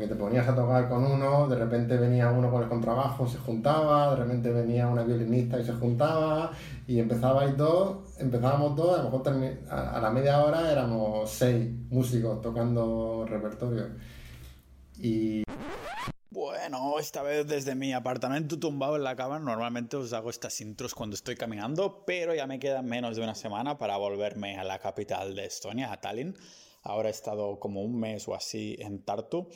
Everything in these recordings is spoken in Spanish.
que te ponías a tocar con uno, de repente venía uno con el contrabajo, se juntaba, de repente venía una violinista y se juntaba, y empezabais dos, empezábamos dos, a lo mejor a la media hora éramos seis músicos tocando repertorio. Y bueno, esta vez desde mi apartamento tumbado en la cama, normalmente os hago estas intros cuando estoy caminando, pero ya me queda menos de una semana para volverme a la capital de Estonia, a Tallinn. Ahora he estado como un mes o así en Tartu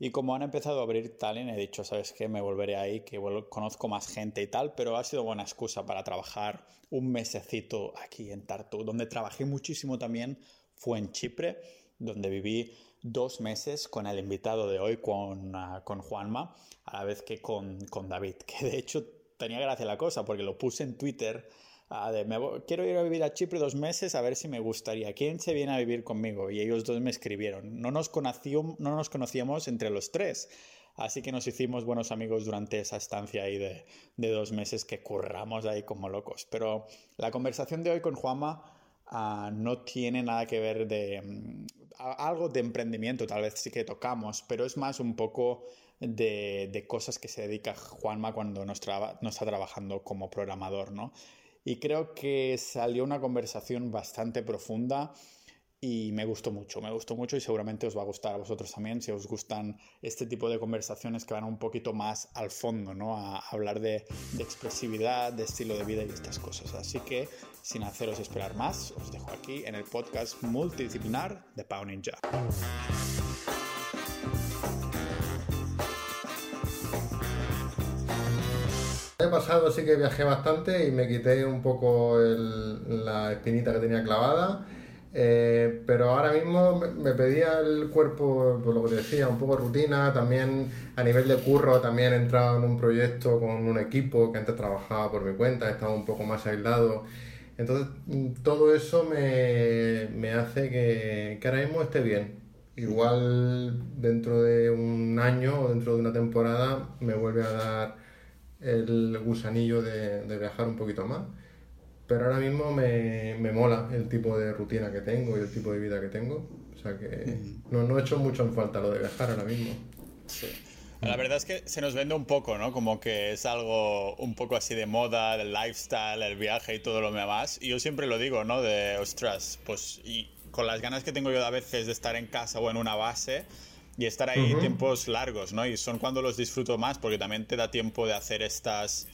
y como han empezado a abrir Tallinn, he dicho, ¿sabes qué? Me volveré ahí, que conozco más gente y tal, pero ha sido buena excusa para trabajar un mesecito aquí en Tartu. Donde trabajé muchísimo también fue en Chipre, donde viví dos meses con el invitado de hoy, con, ah, con Juanma, a la vez que con, con David, que de hecho tenía gracia la cosa, porque lo puse en Twitter quiero ir a vivir a Chipre dos meses a ver si me gustaría. ¿Quién se viene a vivir conmigo? Y ellos dos me escribieron. No nos, no nos conocíamos entre los tres. Así que nos hicimos buenos amigos durante esa estancia ahí de, de dos meses que curramos ahí como locos. Pero la conversación de hoy con Juanma ah, no tiene nada que ver de mm, algo de emprendimiento, tal vez sí que tocamos, pero es más un poco de, de cosas que se dedica Juanma cuando no está trabajando como programador, ¿no? Y creo que salió una conversación bastante profunda y me gustó mucho, me gustó mucho y seguramente os va a gustar a vosotros también si os gustan este tipo de conversaciones que van un poquito más al fondo, ¿no? A hablar de, expresividad, de estilo de vida y estas cosas. Así que, sin haceros esperar más, os dejo aquí en el podcast multidisciplinar de Pau Ninja. Pasado sí que viajé bastante y me quité un poco la espinita que tenía clavada, eh, pero ahora mismo me pedía el cuerpo, por lo que decía, un poco de rutina, también a nivel de curro, también he entrado en un proyecto con un equipo que antes trabajaba por mi cuenta, estaba un poco más aislado. Entonces, todo eso me, hace que, que ahora mismo esté bien. Igual dentro de un año o dentro de una temporada me vuelve a dar el gusanillo de, viajar un poquito más. Pero ahora mismo me, me, mola el tipo de rutina que tengo y el tipo de vida que tengo. O sea que no, no he hecho mucho en falta lo de viajar ahora mismo. La verdad es que se nos vende un poco, ¿no? Como que es algo un poco así de moda, del lifestyle, el viaje y todo lo demás. Y yo siempre lo digo, ¿no? De, ostras, pues y con las ganas que tengo yo a veces de estar en casa o en una base, y estar ahí tiempos largos, ¿no? Y son cuando los disfruto más porque también te da tiempo de hacer estas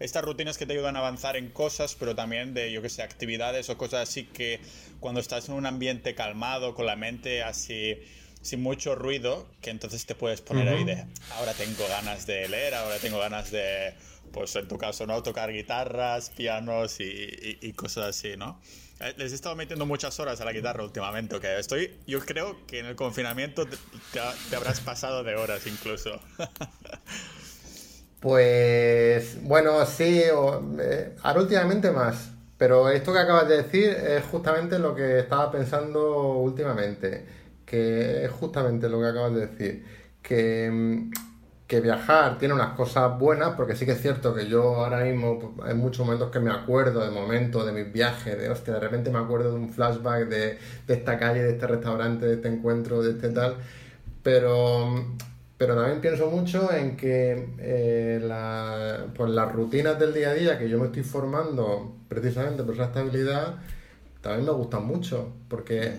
estas rutinas que te ayudan a avanzar en cosas, pero también de, yo que sé, actividades o cosas así que cuando estás en un ambiente calmado, con la mente así, sin mucho ruido, que entonces te puedes poner ahí de, ahora tengo ganas de leer, ahora tengo ganas de, pues en tu caso, ¿no? Tocar guitarras, pianos y, y cosas así, ¿no? Eh, les he estado metiendo muchas horas a la guitarra últimamente, que estoy, yo creo que en el confinamiento te, habrás pasado de horas incluso. pues bueno, sí, eh, ahora últimamente más, pero esto que acabas de decir es justamente lo que estaba pensando últimamente, que es justamente lo que acabas de decir, que mm, que viajar tiene unas cosas buenas, porque sí que es cierto que yo ahora mismo pues, hay muchos momentos que me acuerdo de momentos de mis viajes, de hostia, de repente me acuerdo de un flashback de, esta calle, de este restaurante, de este encuentro, de este tal, pero, pero también pienso mucho en que eh, pues las rutinas del día a día que yo me estoy formando precisamente por esa estabilidad, también me gustan mucho, porque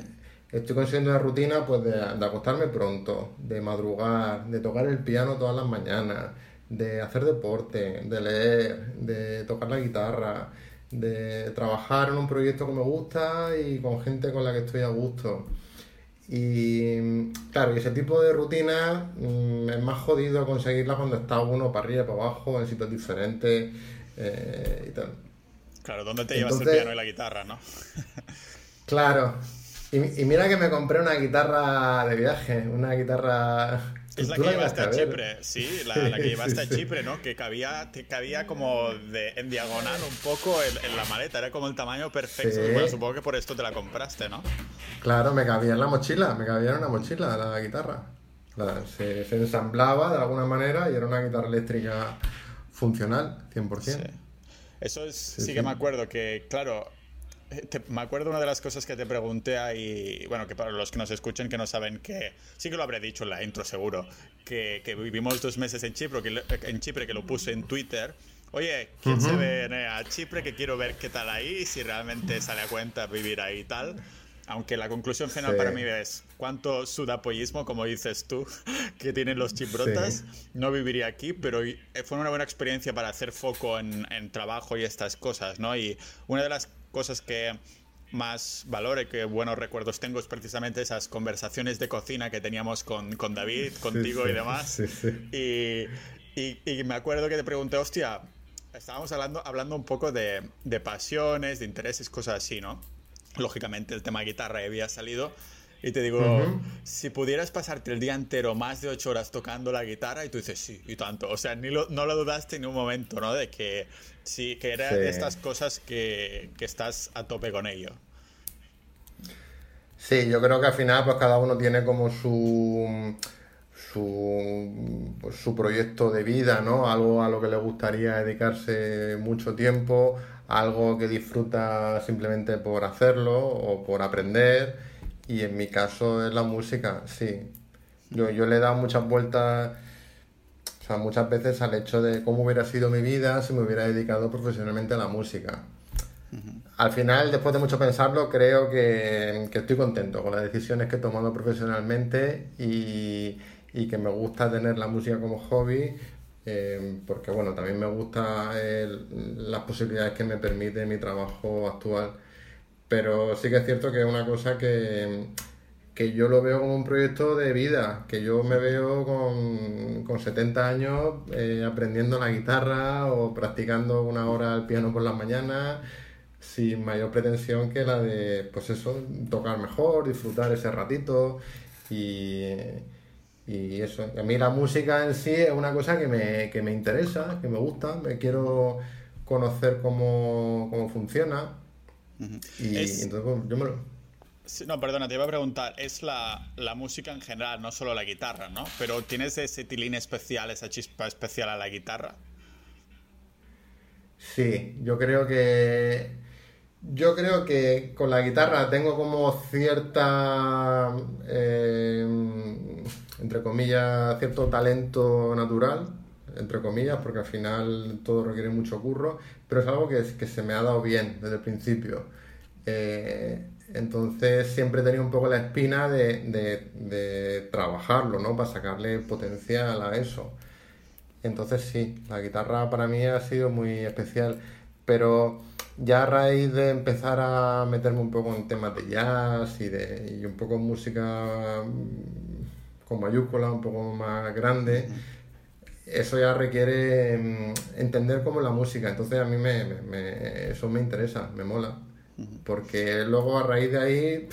estoy consiguiendo una rutina pues de, acostarme pronto, de madrugar, de tocar el piano todas las mañanas, de hacer deporte, de leer, de tocar la guitarra, de trabajar en un proyecto que me gusta y con gente con la que estoy a gusto. Y claro, ese tipo de rutina mm, es más jodido conseguirla cuando está uno para arriba, para abajo, en sitios diferentes eh, y tal. Claro, ¿dónde te llevas el piano y la guitarra, no? claro, y, mira que me compré una guitarra de viaje, una guitarra... Es la que llevaste a, Chipre, sí, la, que llevaste a Chipre, ¿no? Que cabía, cabía como de, en diagonal un poco en, la maleta, era como el tamaño perfecto. Bueno, supongo que por esto te la compraste, ¿no? Claro, me cabía en la mochila, me cabía en una mochila la guitarra. se, ensamblaba de alguna manera y era una guitarra eléctrica funcional, 100%. Sí. Eso es, sí, que me acuerdo que, claro, me acuerdo una de las cosas que te pregunté ahí, bueno, que para los que nos escuchen que no saben que, sí que lo habré dicho en la intro seguro, que, que vivimos dos meses en Chipre, que, en Chipre, que lo puse en Twitter. Oye, ¿quién se ve a Chipre? Que quiero ver qué tal ahí, si realmente sale a cuenta vivir ahí y tal. Aunque la conclusión final para mí es cuánto sudapollismo, como dices tú, que tienen los chiprotas. No viviría aquí, pero fue una buena experiencia para hacer foco en, en trabajo y estas cosas, ¿no? Y una de las cosas que más valor y que buenos recuerdos tengo es precisamente esas conversaciones de cocina que teníamos con, con David, contigo y demás. Y, y, me acuerdo que te pregunté, hostia, estábamos hablando, hablando un poco de, de pasiones, de intereses, cosas así, ¿no? Lógicamente el tema guitarra había salido. Y te digo, si pudieras pasarte el día entero más de ocho horas tocando la guitarra, y tú dices, sí, y tanto. O sea, ni lo, no lo dudaste en un momento, ¿no? De que sí, que era de estas cosas que, que, estás a tope con ello. Sí, yo creo que al final, pues cada uno tiene como su. Su, pues, su proyecto de vida, ¿no? Algo a lo que le gustaría dedicarse mucho tiempo, algo que disfruta simplemente por hacerlo o por aprender y en mi caso es la música, sí. Yo, yo le he dado muchas vueltas, o sea, muchas veces al hecho de cómo hubiera sido mi vida si me hubiera dedicado profesionalmente a la música. Al final, después de mucho pensarlo, creo que, estoy contento con las decisiones que he tomado profesionalmente y, y que me gusta tener la música como hobby, eh, porque bueno, también me gusta las posibilidades que me permite mi trabajo actual pero sí que es cierto que es una cosa que, yo lo veo como un proyecto de vida, que yo me veo con, con 70 años eh, aprendiendo la guitarra o practicando una hora al piano por las mañanas, sin mayor pretensión que la de, pues eso, tocar mejor, disfrutar ese ratito y, y eso. A mí la música en sí es una cosa que me, que me interesa, que me gusta, me quiero conocer cómo, cómo funciona y entonces pues, yo me lo... no, perdona, te iba a preguntar, es la, la, música en general, no solo la guitarra, ¿no? Pero ¿tienes ese tilín especial, esa chispa especial a la guitarra? Sí, yo creo que... Yo creo que con la guitarra tengo como cierta, eh, entre comillas, cierto talento natural, entre comillas, porque al final todo requiere mucho curro, pero es algo que, que se me ha dado bien desde el principio. Eh, entonces siempre he tenido un poco la espina de, trabajarlo, ¿no? Para sacarle potencial a eso. Entonces sí, la guitarra para mí ha sido muy especial, pero ya a raíz de empezar a meterme un poco en temas de jazz y, de, un poco en música mm, con mayúscula, un poco más grande, eso ya requiere mm, entender cómo es la música. Entonces a mí me, eso me interesa, me mola. Porque luego a raíz de ahí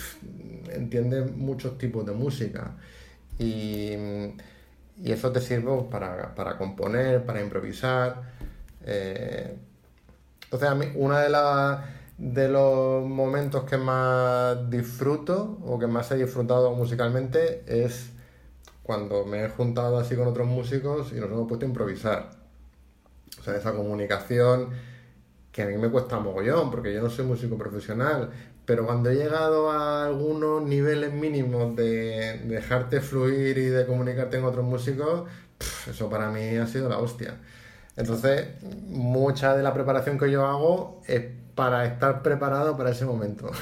entiendes muchos tipos de música. Y, eso te sirve para, componer, para improvisar. Eh, entonces a mí una de las de los momentos que más disfruto o que más he disfrutado musicalmente es cuando me he juntado así con otros músicos y nos hemos puesto a improvisar. O sea, esa comunicación que a mí me cuesta mogollón, porque yo no soy músico profesional, pero cuando he llegado a algunos niveles mínimos de, dejarte fluir y de comunicarte con otros músicos, eso para mí ha sido la hostia. Entonces, mucha de la preparación que yo hago es para estar preparado para ese momento,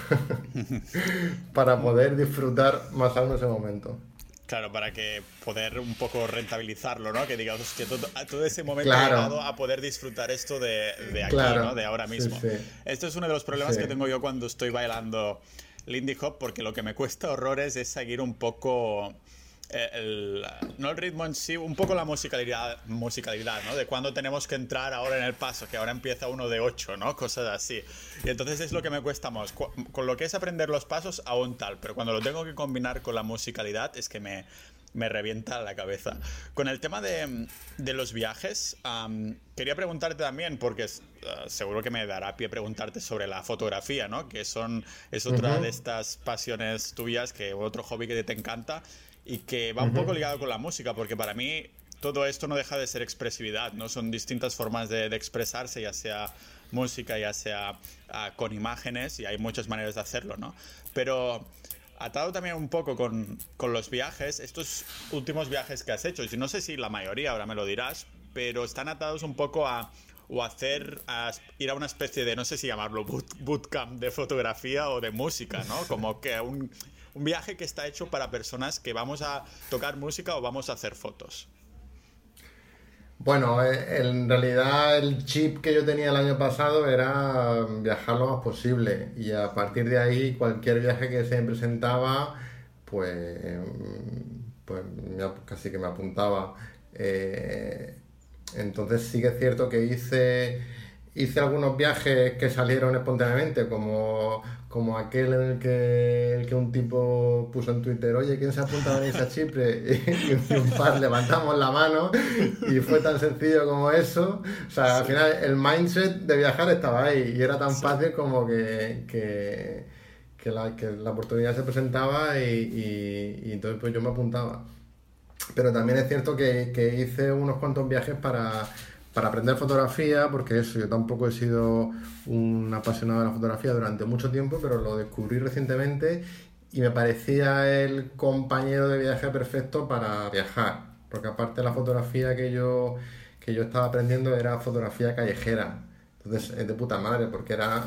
para poder disfrutar más aún ese momento. Claro, para que poder un poco rentabilizarlo, ¿no? Que digamos que todo, ese momento ha llegado a poder disfrutar esto de, aquí, ¿no? De ahora mismo. Esto es uno de los problemas que tengo yo cuando estoy bailando Lindy Hop, porque lo que me cuesta horrores es seguir un poco el, no el ritmo en sí, un poco la musicalidad, musicalidad, ¿no? De cuando tenemos que entrar ahora en el paso, que ahora empieza uno de ocho, ¿no? Cosas así. Y entonces es lo que me cuesta más. Con lo que es aprender los pasos, aún tal, pero cuando lo tengo que combinar con la musicalidad es que me, me revienta la cabeza. Con el tema de, de los viajes, quería preguntarte también, porque ah, seguro que me dará pie preguntarte sobre la fotografía, ¿no? Que son, es otra de estas pasiones tuyas, que otro hobby que te encanta y que va un poco ligado con la música, porque para mí todo esto no deja de ser expresividad, ¿no? Son distintas formas de, expresarse, ya sea música, ya sea ah, con imágenes, y hay muchas maneras de hacerlo, ¿no? Pero atado también un poco con, con, los viajes, estos últimos viajes que has hecho, y no sé si la mayoría, ahora me lo dirás, pero están atados un poco a o hacer ir a una especie de no sé si llamarlo bootcamp de fotografía o de música, ¿no? Como que un, un viaje que está hecho para personas que vamos a tocar música o vamos a hacer fotos. Bueno, eh, en realidad el chip que yo tenía el año pasado era viajar lo más posible y a partir de ahí cualquier viaje que se me presentaba, pues, pues casi que me apuntaba. Eh, entonces sí que es cierto que hice hice algunos viajes que salieron espontáneamente, como, como aquel en el que, el que un tipo puso en Twitter, oye, ¿quién se apunta a venirse a Chipre? Y, un par levantamos la mano y fue tan sencillo como eso. O sea, al final el mindset de viajar estaba ahí y era tan fácil como que, que, que, la, que la oportunidad se presentaba y, y, entonces pues yo me apuntaba. Pero también es cierto que, que hice unos cuantos viajes para para aprender fotografía, porque eso, yo tampoco he sido un apasionado de la fotografía durante mucho tiempo, pero lo descubrí recientemente y me parecía el compañero de viaje perfecto para viajar, porque aparte la fotografía que yo, que yo estaba aprendiendo era fotografía callejera, entonces es de puta madre, porque era,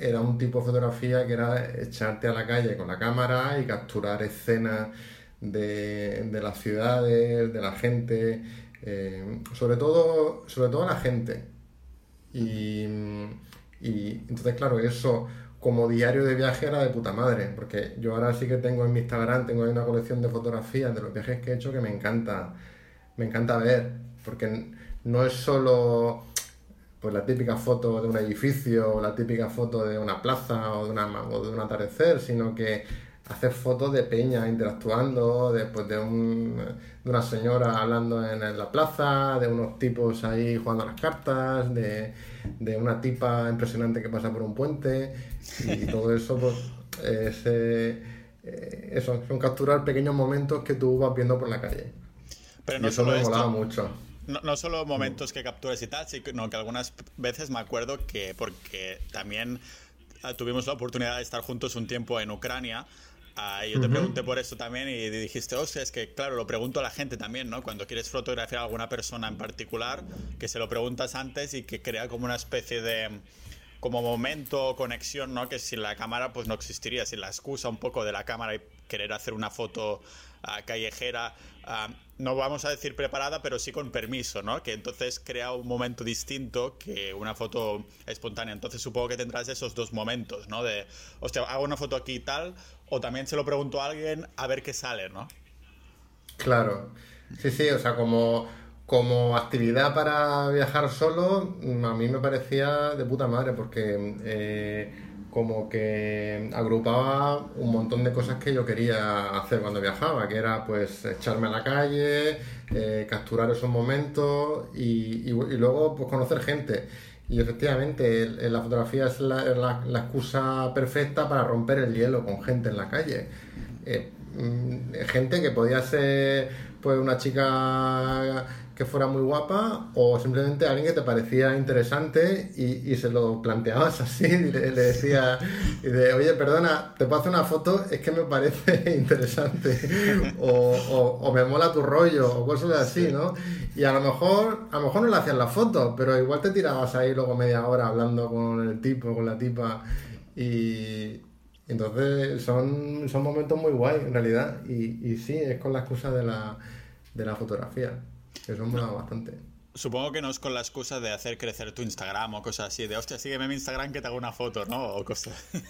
era un tipo de fotografía que era echarte a la calle con la cámara y capturar escenas de, de las ciudades, de la gente, eh, sobre, todo, sobre todo la gente. Y, entonces, claro, eso como diario de viaje era de puta madre, porque yo ahora sí que tengo en mi Instagram, tengo una colección de fotografías de los viajes que he hecho que me encanta, me encanta ver, porque no es solo pues la típica foto de un edificio o la típica foto de una plaza o de, una, o de un atardecer, sino que hacer fotos de peña interactuando, después de, un, de una señora hablando en, la plaza, de unos tipos ahí jugando a las cartas, de, de, una tipa impresionante que pasa por un puente y todo eso pues, es, eh, eh, eso, son capturar pequeños momentos que tú vas viendo por la calle. Pero no eso me molaba mucho. No, no, solo momentos que capturas y tal, sino que algunas veces me acuerdo que, porque también ah, tuvimos la oportunidad de estar juntos un tiempo en Ucrania, Ah, yo te pregunté por eso también y dijiste, hostia, es que claro, lo pregunto a la gente también, ¿no? Cuando quieres fotografiar a alguna persona en particular, que se lo preguntas antes y que crea como una especie de como momento o conexión, ¿no? Que sin la cámara pues no existiría, sin la excusa un poco de la cámara y querer hacer una foto ah, callejera, ah, no vamos a decir preparada, pero sí con permiso, ¿no? Que entonces crea un momento distinto que una foto espontánea. Entonces supongo que tendrás esos dos momentos, ¿no? De, hostia, hago una foto aquí y tal, o también se lo pregunto a alguien a ver qué sale, ¿no? Claro. Sí, sí, o sea, como, como actividad para viajar solo, a mí me parecía de puta madre, porque eh, como que agrupaba un montón de cosas que yo quería hacer cuando viajaba, que era pues echarme a la calle, eh, capturar esos momentos y, luego pues conocer gente. Y efectivamente, la fotografía es la, excusa perfecta para romper el hielo con gente en la calle. Eh, mm, gente que podía ser pues una chica que fuera muy guapa o simplemente alguien que te parecía interesante y, se lo planteabas así y le, decía de, oye perdona te puedo hacer una foto es que me parece interesante o, me mola tu rollo o cosas así no y a lo mejor a lo mejor no le hacían la foto pero igual te tirabas ahí luego media hora hablando con el tipo con la tipa y entonces son, son momentos muy guay en realidad y, y sí es con la excusa de la, de la fotografía eso mola bastante. Supongo que no es con la excusa de hacer crecer tu Instagram o cosas así, de hostia, sígueme en mi Instagram que te hago una foto, ¿no? O cosas.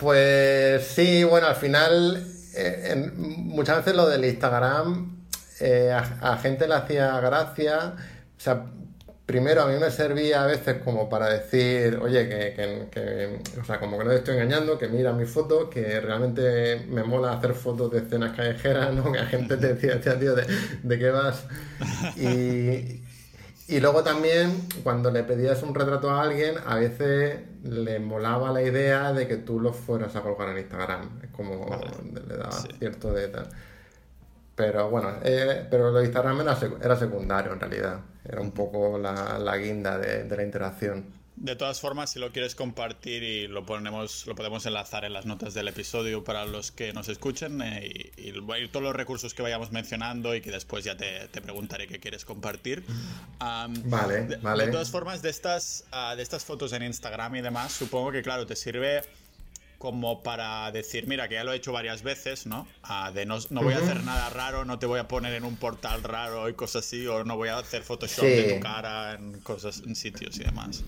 pues sí, bueno, al final, eh, muchas veces lo del Instagram eh, a, a, gente le hacía gracia. O sea, primero a mí me servía a veces como para decir, oye, que, o sea, como que no te estoy engañando, que mira mis fotos, que realmente me mola hacer fotos de escenas callejeras, ¿no? Que la gente te decía, tío, ¿de, de qué vas? Y, y luego también, cuando le pedías un retrato a alguien, a veces le molaba la idea de que tú lo fueras a colgar en Instagram. Es como le daba cierto de tal. Pero bueno, eh, pero lo de Instagram era, era, secundario en realidad. Era un poco la, la guinda de, de la interacción. De todas formas, si lo quieres compartir y lo ponemos, lo podemos enlazar en las notas del episodio para los que nos escuchen eh, y, y, todos los recursos que vayamos mencionando y que después ya te, te preguntaré qué quieres compartir. vale, de, vale. De todas formas, de estas, uh, de estas fotos en Instagram y demás, supongo que claro, te sirve como para decir, mira, que ya lo he hecho varias veces, ¿no? Uh, de no, no voy a hacer nada raro, no te voy a poner en un portal raro y cosas así, o no voy a hacer Photoshop sí. de tu cara en cosas, en sitios y demás.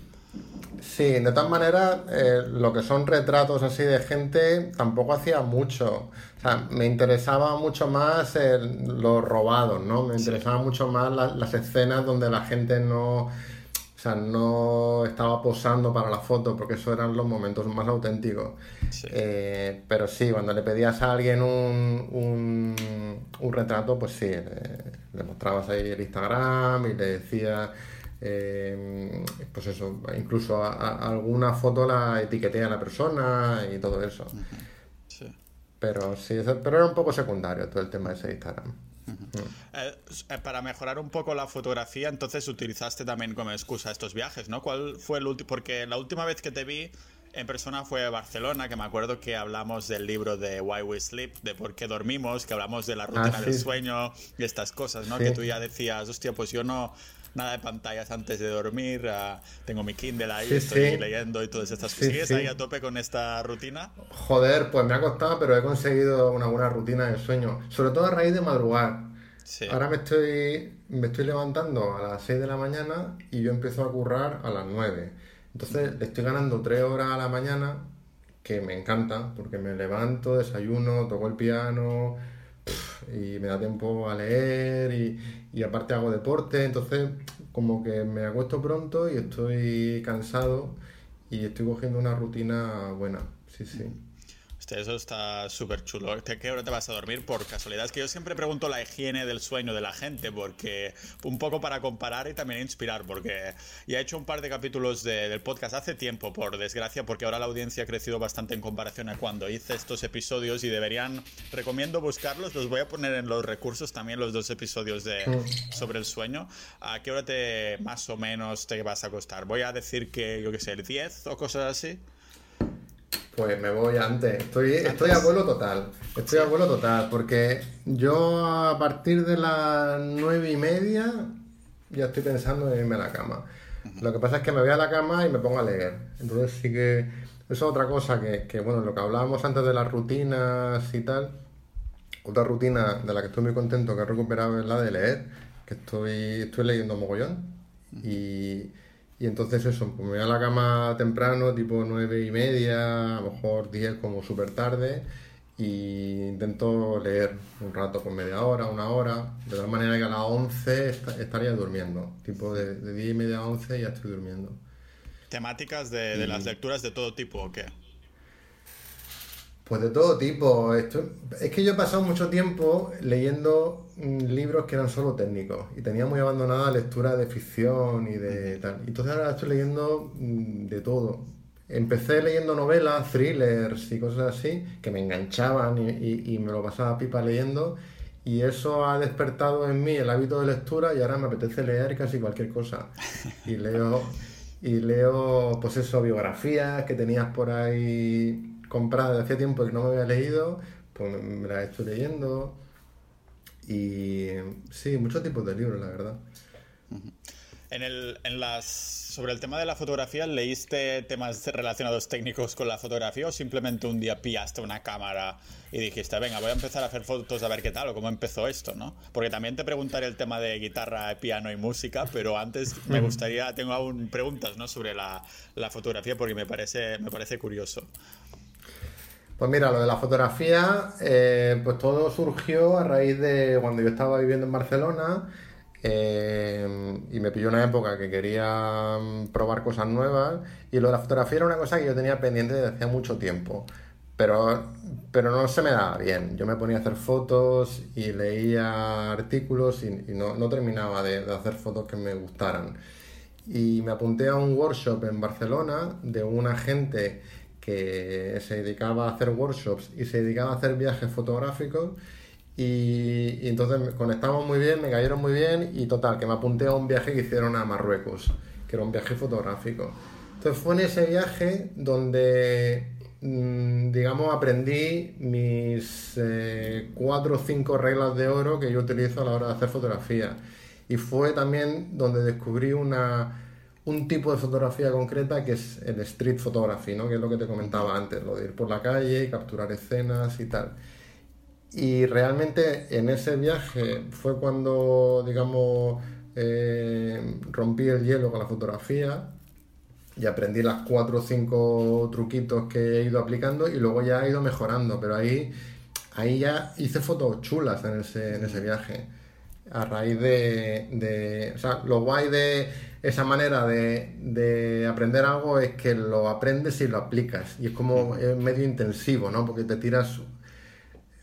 Sí, de todas maneras, eh, lo que son retratos así de gente tampoco hacía mucho. O sea, me interesaba mucho más el, los robados, ¿no? Me interesaba sí. mucho más la, las escenas donde la gente no, sea, no estaba posando para la foto, porque esos eran los momentos más auténticos. Sí. Eh, pero sí, cuando le pedías a alguien un, un, un retrato, pues sí, le, le mostrabas ahí el Instagram y le decías eh, pues eso, incluso a, a alguna foto la etiqueté a la persona y todo eso. Sí. Pero sí, pero era un poco secundario todo el tema de ese Instagram. -huh. eh, para mejorar un poco la fotografía, entonces utilizaste también como excusa estos viajes, ¿no? ¿Cuál fue el último? Porque la última vez que te vi en persona fue Barcelona, que me acuerdo que hablamos del libro de Why We Sleep, de por qué dormimos, que hablamos de la rutina Ah, sí. del sueño y estas cosas, ¿no? Sí. Que tú ya decías, hostia, pues yo no nada de pantallas antes de dormir, uh, tengo mi Kindle ahí, Sí, estoy sí. leyendo y todas estas Sí, cosas. ¿Sigues sí. ahí a tope con esta rutina? Joder, pues me ha costado, pero he conseguido una buena rutina de sueño. Sobre todo a raíz de madrugar. Sí. Ahora me estoy, me estoy levantando a las 6 de la mañana y yo empiezo a currar a las 9. Entonces le estoy ganando 3 horas a la mañana, que me encanta, porque me levanto, desayuno, toco el piano pff, y me da tiempo a leer y, y aparte hago deporte. Entonces como que me acuesto pronto y estoy cansado y estoy cogiendo una rutina buena. Sí, sí. Hostia, eso está súper chulo. ¿A ¿Qué hora te vas a dormir? Por casualidad. Es que yo siempre pregunto la higiene del sueño de la gente, porque un poco para comparar y también inspirar, porque ya he hecho un par de capítulos de, del podcast hace tiempo, por desgracia, porque ahora la audiencia ha crecido bastante en comparación a cuando hice estos episodios y deberían, recomiendo buscarlos, los voy a poner en los recursos también, los dos episodios de, sobre el sueño. ¿A qué hora te más o menos te vas a acostar? Voy a decir que, yo qué sé, el 10 o cosas así. Pues me voy antes. Estoy, estoy a vuelo total. Estoy a vuelo total. Porque yo a partir de las nueve y media ya estoy pensando en irme a la cama. Lo que pasa es que me voy a la cama y me pongo a leer. Entonces sí que eso es otra cosa que, que, bueno, lo que hablábamos antes de las rutinas y tal. Otra rutina de la que estoy muy contento que he recuperado es la de leer. Que estoy, estoy leyendo mogollón. Y, y entonces eso, pues me voy a la cama temprano, tipo nueve y media, a lo mejor 10 como súper tarde, y intento leer un rato, con media hora, una hora, de tal manera que a las 11 est estaría durmiendo, tipo de, de 10 y media a 11 ya estoy durmiendo. ¿Temáticas de, de las lecturas de todo tipo o qué? Pues de todo tipo. Es que yo he pasado mucho tiempo leyendo mm, libros que eran solo técnicos y tenía muy abandonada lectura de ficción y de tal. Entonces ahora estoy leyendo mm, de todo. Empecé leyendo novelas, thrillers y cosas así que me enganchaban y, y, y me lo pasaba pipa leyendo y eso ha despertado en mí el hábito de lectura y ahora me apetece leer casi cualquier cosa. Y leo, y leo pues eso, biografías que tenías por ahí comprada de hacía tiempo que no me había leído, pues me la estoy leyendo. Y sí, muchos tipos de libros, la verdad. En el, en las, sobre el tema de la fotografía, ¿leíste temas relacionados técnicos con la fotografía o simplemente un día pillaste una cámara y dijiste, venga, voy a empezar a hacer fotos a ver qué tal o cómo empezó esto, ¿no? Porque también te preguntaré el tema de guitarra, piano y música, pero antes me gustaría, tengo aún preguntas, ¿no? Sobre la, la fotografía porque me parece, me parece curioso. Pues mira, lo de la fotografía, eh, pues todo surgió a raíz de cuando yo estaba viviendo en Barcelona eh, y me pilló una época que quería mm, probar cosas nuevas y lo de la fotografía era una cosa que yo tenía pendiente desde hacía mucho tiempo, pero, pero no se me daba bien. Yo me ponía a hacer fotos y leía artículos y, no, no, terminaba de, de hacer fotos que me gustaran. Y me apunté a un workshop en Barcelona de una gente que se dedicaba a hacer workshops y se dedicaba a hacer viajes fotográficos Y, entonces conectamos muy bien, me cayeron muy bien y total, que me apunté a un viaje que hicieron a Marruecos, que era un viaje fotográfico. Entonces fue en ese viaje donde, mm, digamos, aprendí mis eh, cuatro o cinco reglas de oro que yo utilizo a la hora de hacer fotografía. Y fue también donde descubrí una, un tipo de fotografía concreta que es el street photography, ¿no? que es lo que te comentaba antes, lo de ir por la calle y capturar escenas y tal. Y realmente en ese viaje fue cuando, digamos, eh, rompí el hielo con la fotografía y aprendí las cuatro o cinco truquitos que he ido aplicando y luego ya he ido mejorando, pero ahí, ahí ya hice fotos chulas en ese, en ese viaje. A raíz de, de, O sea, lo guay de esa manera de, de, aprender algo es que lo aprendes y lo aplicas. Y es como es medio intensivo, ¿no? Porque te tiras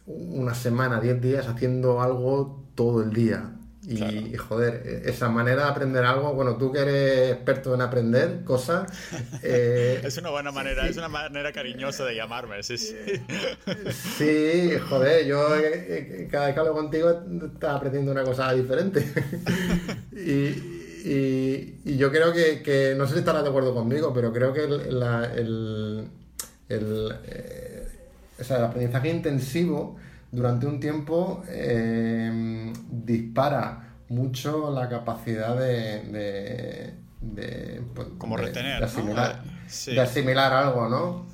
una semana, 10 días haciendo algo todo el día. Y, joder, e, esa manera de aprender algo, bueno, tú que eres experto en aprender cosas... Eh, es una buena manera, es una manera cariñosa de llamarme, sí, sí. Sí, joder, yo eh, eh, cada vez que hablo contigo estás aprendiendo una cosa diferente. y, y, yo creo que, que, no sé si estarás de acuerdo conmigo, pero creo que el, el, el o sea, el aprendizaje intensivo durante un tiempo eh, dispara mucho la capacidad de, de, pues, Como retener, asimilar, de asimilar algo, ¿no?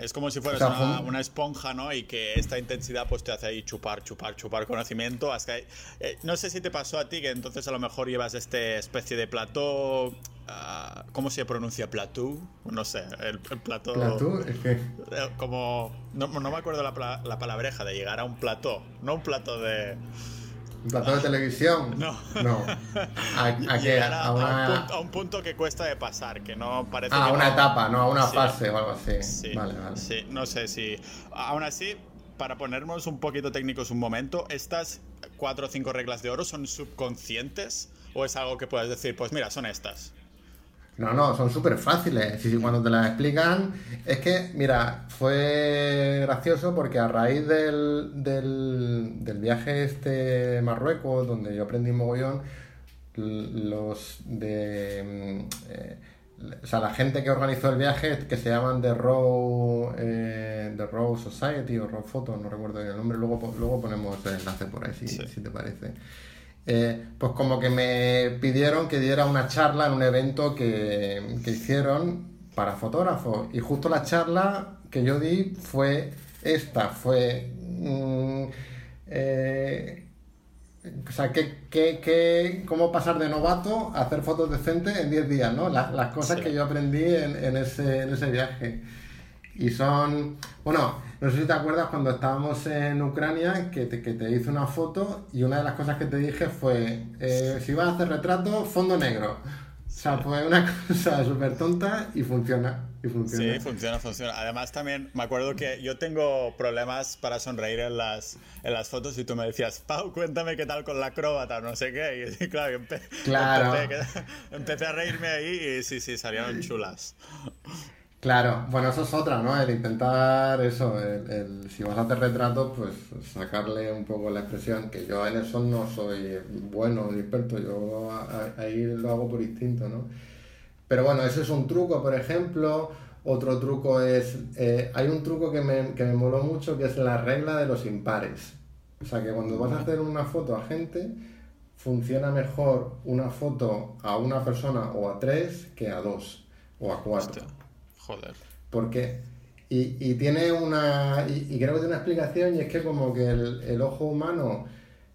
Es como si fueras una, esponja, ¿no? Y que esta intensidad pues te hace ahí chupar, chupar, chupar conocimiento. Hasta eh, no sé si te pasó a ti que entonces a lo mejor llevas este especie de plató. Ah, ¿Cómo se pronuncia plató? No sé, el, plató. ¿Plató? Eh, como. No, me acuerdo la, la palabreja de llegar a un plató. No un plato de. ¿Un de televisión? No. No. ¿A, a, a, un punto, que cuesta de pasar, que no parece. Ah, a una etapa, no a una fase o algo así. Sí, vale, vale. Sí, no sé si. Aún así, para ponernos un poquito técnicos un momento, ¿estas cuatro o cinco reglas de oro son subconscientes? ¿O es algo que puedes decir, pues mira, son estas? No, no, son súper fáciles. Y cuando te las explican, es que, mira, fue gracioso porque a raíz del, del, viaje este Marruecos, donde yo aprendí mogollón, los de... Eh, o sea, la gente que organizó el viaje, que se llaman The Row, eh, The Row Society o Row Photo, no recuerdo el nombre, luego, luego ponemos el enlace por ahí, si, si te parece. Eh, pues como que me pidieron que diera una charla en un evento que, hicieron para fotógrafos. Y justo la charla que yo di fue esta, fue... Mm, eh, o sea, ¿qué, cómo pasar de novato a hacer fotos decentes en 10 días, ¿no? Las, cosas que yo aprendí en, ese, en ese viaje. Y son, bueno, no sé si te acuerdas cuando estábamos en Ucrania que te, que te hice una foto y una de las cosas que te dije fue, eh, si vas a hacer retrato, fondo negro. O sea, fue una cosa súper tonta y funciona. Y funciona. Sí, funciona, funciona. Además también me acuerdo que yo tengo problemas para sonreír en las, en las fotos y tú me decías, Pau, cuéntame qué tal con la acróbata, no sé qué. Y claro, claro. Empecé, empecé, a reírme ahí y sí, sí, salieron chulas. Claro, bueno, eso es otra, ¿no? El intentar eso, el, si vas a hacer retratos, pues sacarle un poco la expresión, que yo en eso no soy bueno ni experto, yo ahí lo hago por instinto, ¿no? Pero bueno, ese es un truco, por ejemplo. Otro truco es, eh, hay un truco que me, que me moló mucho, que es la regla de los impares. O sea, que cuando vas a hacer una foto a gente, funciona mejor una foto a una persona o a tres que a dos o a cuatro. Joder. Porque, y, y tiene una, y, creo que tiene una explicación y es que como que el, ojo humano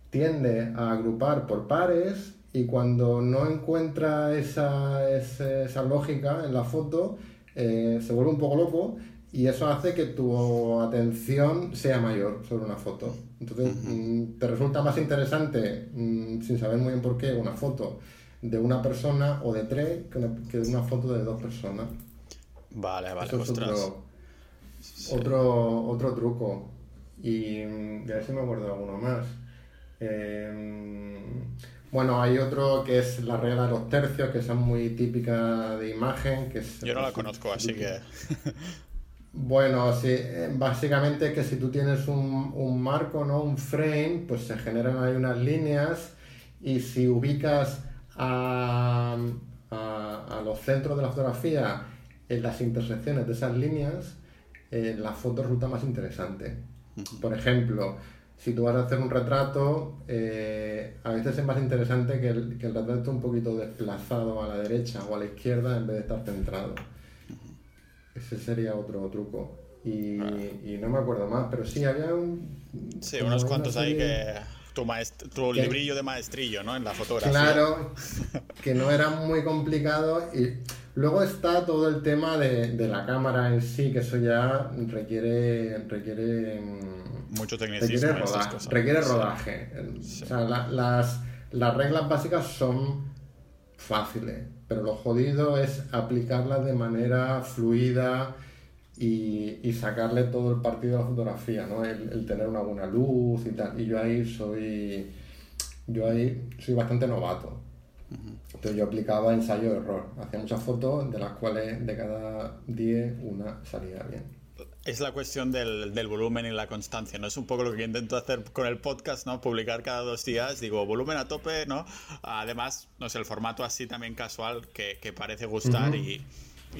tiende a agrupar por pares y cuando no encuentra esa, esa, lógica en la foto, eh, se vuelve un poco loco y eso hace que tu atención sea mayor sobre una foto. Entonces, mm, te resulta más interesante, mm, sin saber muy bien por qué, una foto de una persona o de tres que, una foto de dos personas. Vale, vale, otro, otro, truco. Y a ver si me acuerdo de alguno más. Em, bueno, hay otro que es la regla de los tercios, que es muy típica de imagen. Que es, Yo no la conozco, así que. Bueno, sí, eh, básicamente que si tú tienes un, un marco, ¿no? Un frame, pues se generan ahí unas líneas y si ubicas a, a, los centros de la fotografía en las intersecciones de esas líneas, eh, la foto resulta más interesante. Por ejemplo, si tú vas a hacer un retrato, eh, a veces es más interesante que el, que el retrato esté un poquito desplazado a la derecha o a la izquierda en vez de estar centrado. Ese sería otro truco. Y, y, no me acuerdo más, pero sí, había un... Sí, unos cuantos ahí que... Tu, tu librillo de maestrillo, ¿no? En la fotografía. Claro, que no era muy complicado. Y luego está todo el tema de, de la cámara en sí, que eso ya requiere... requiere mm, Mucho tecnicismo. Requiere, rodaje. Requiere rodaje. O sea, las, las reglas básicas son fáciles pero lo jodido es aplicarla de manera fluida y, sacarle todo el partido a la fotografía, ¿no? El, tener una buena luz y tal. Y yo ahí soy, yo ahí soy bastante novato. Entonces yo aplicaba ensayo-error. Hacía muchas fotos de las cuales de cada 10 una salía bien es la cuestión del, volumen y la constancia, ¿no? Es un poco lo que intento hacer con el podcast, ¿no? Publicar cada dos días, digo, volumen a tope, ¿no? Además, no sé, el formato así también casual que, parece gustar y,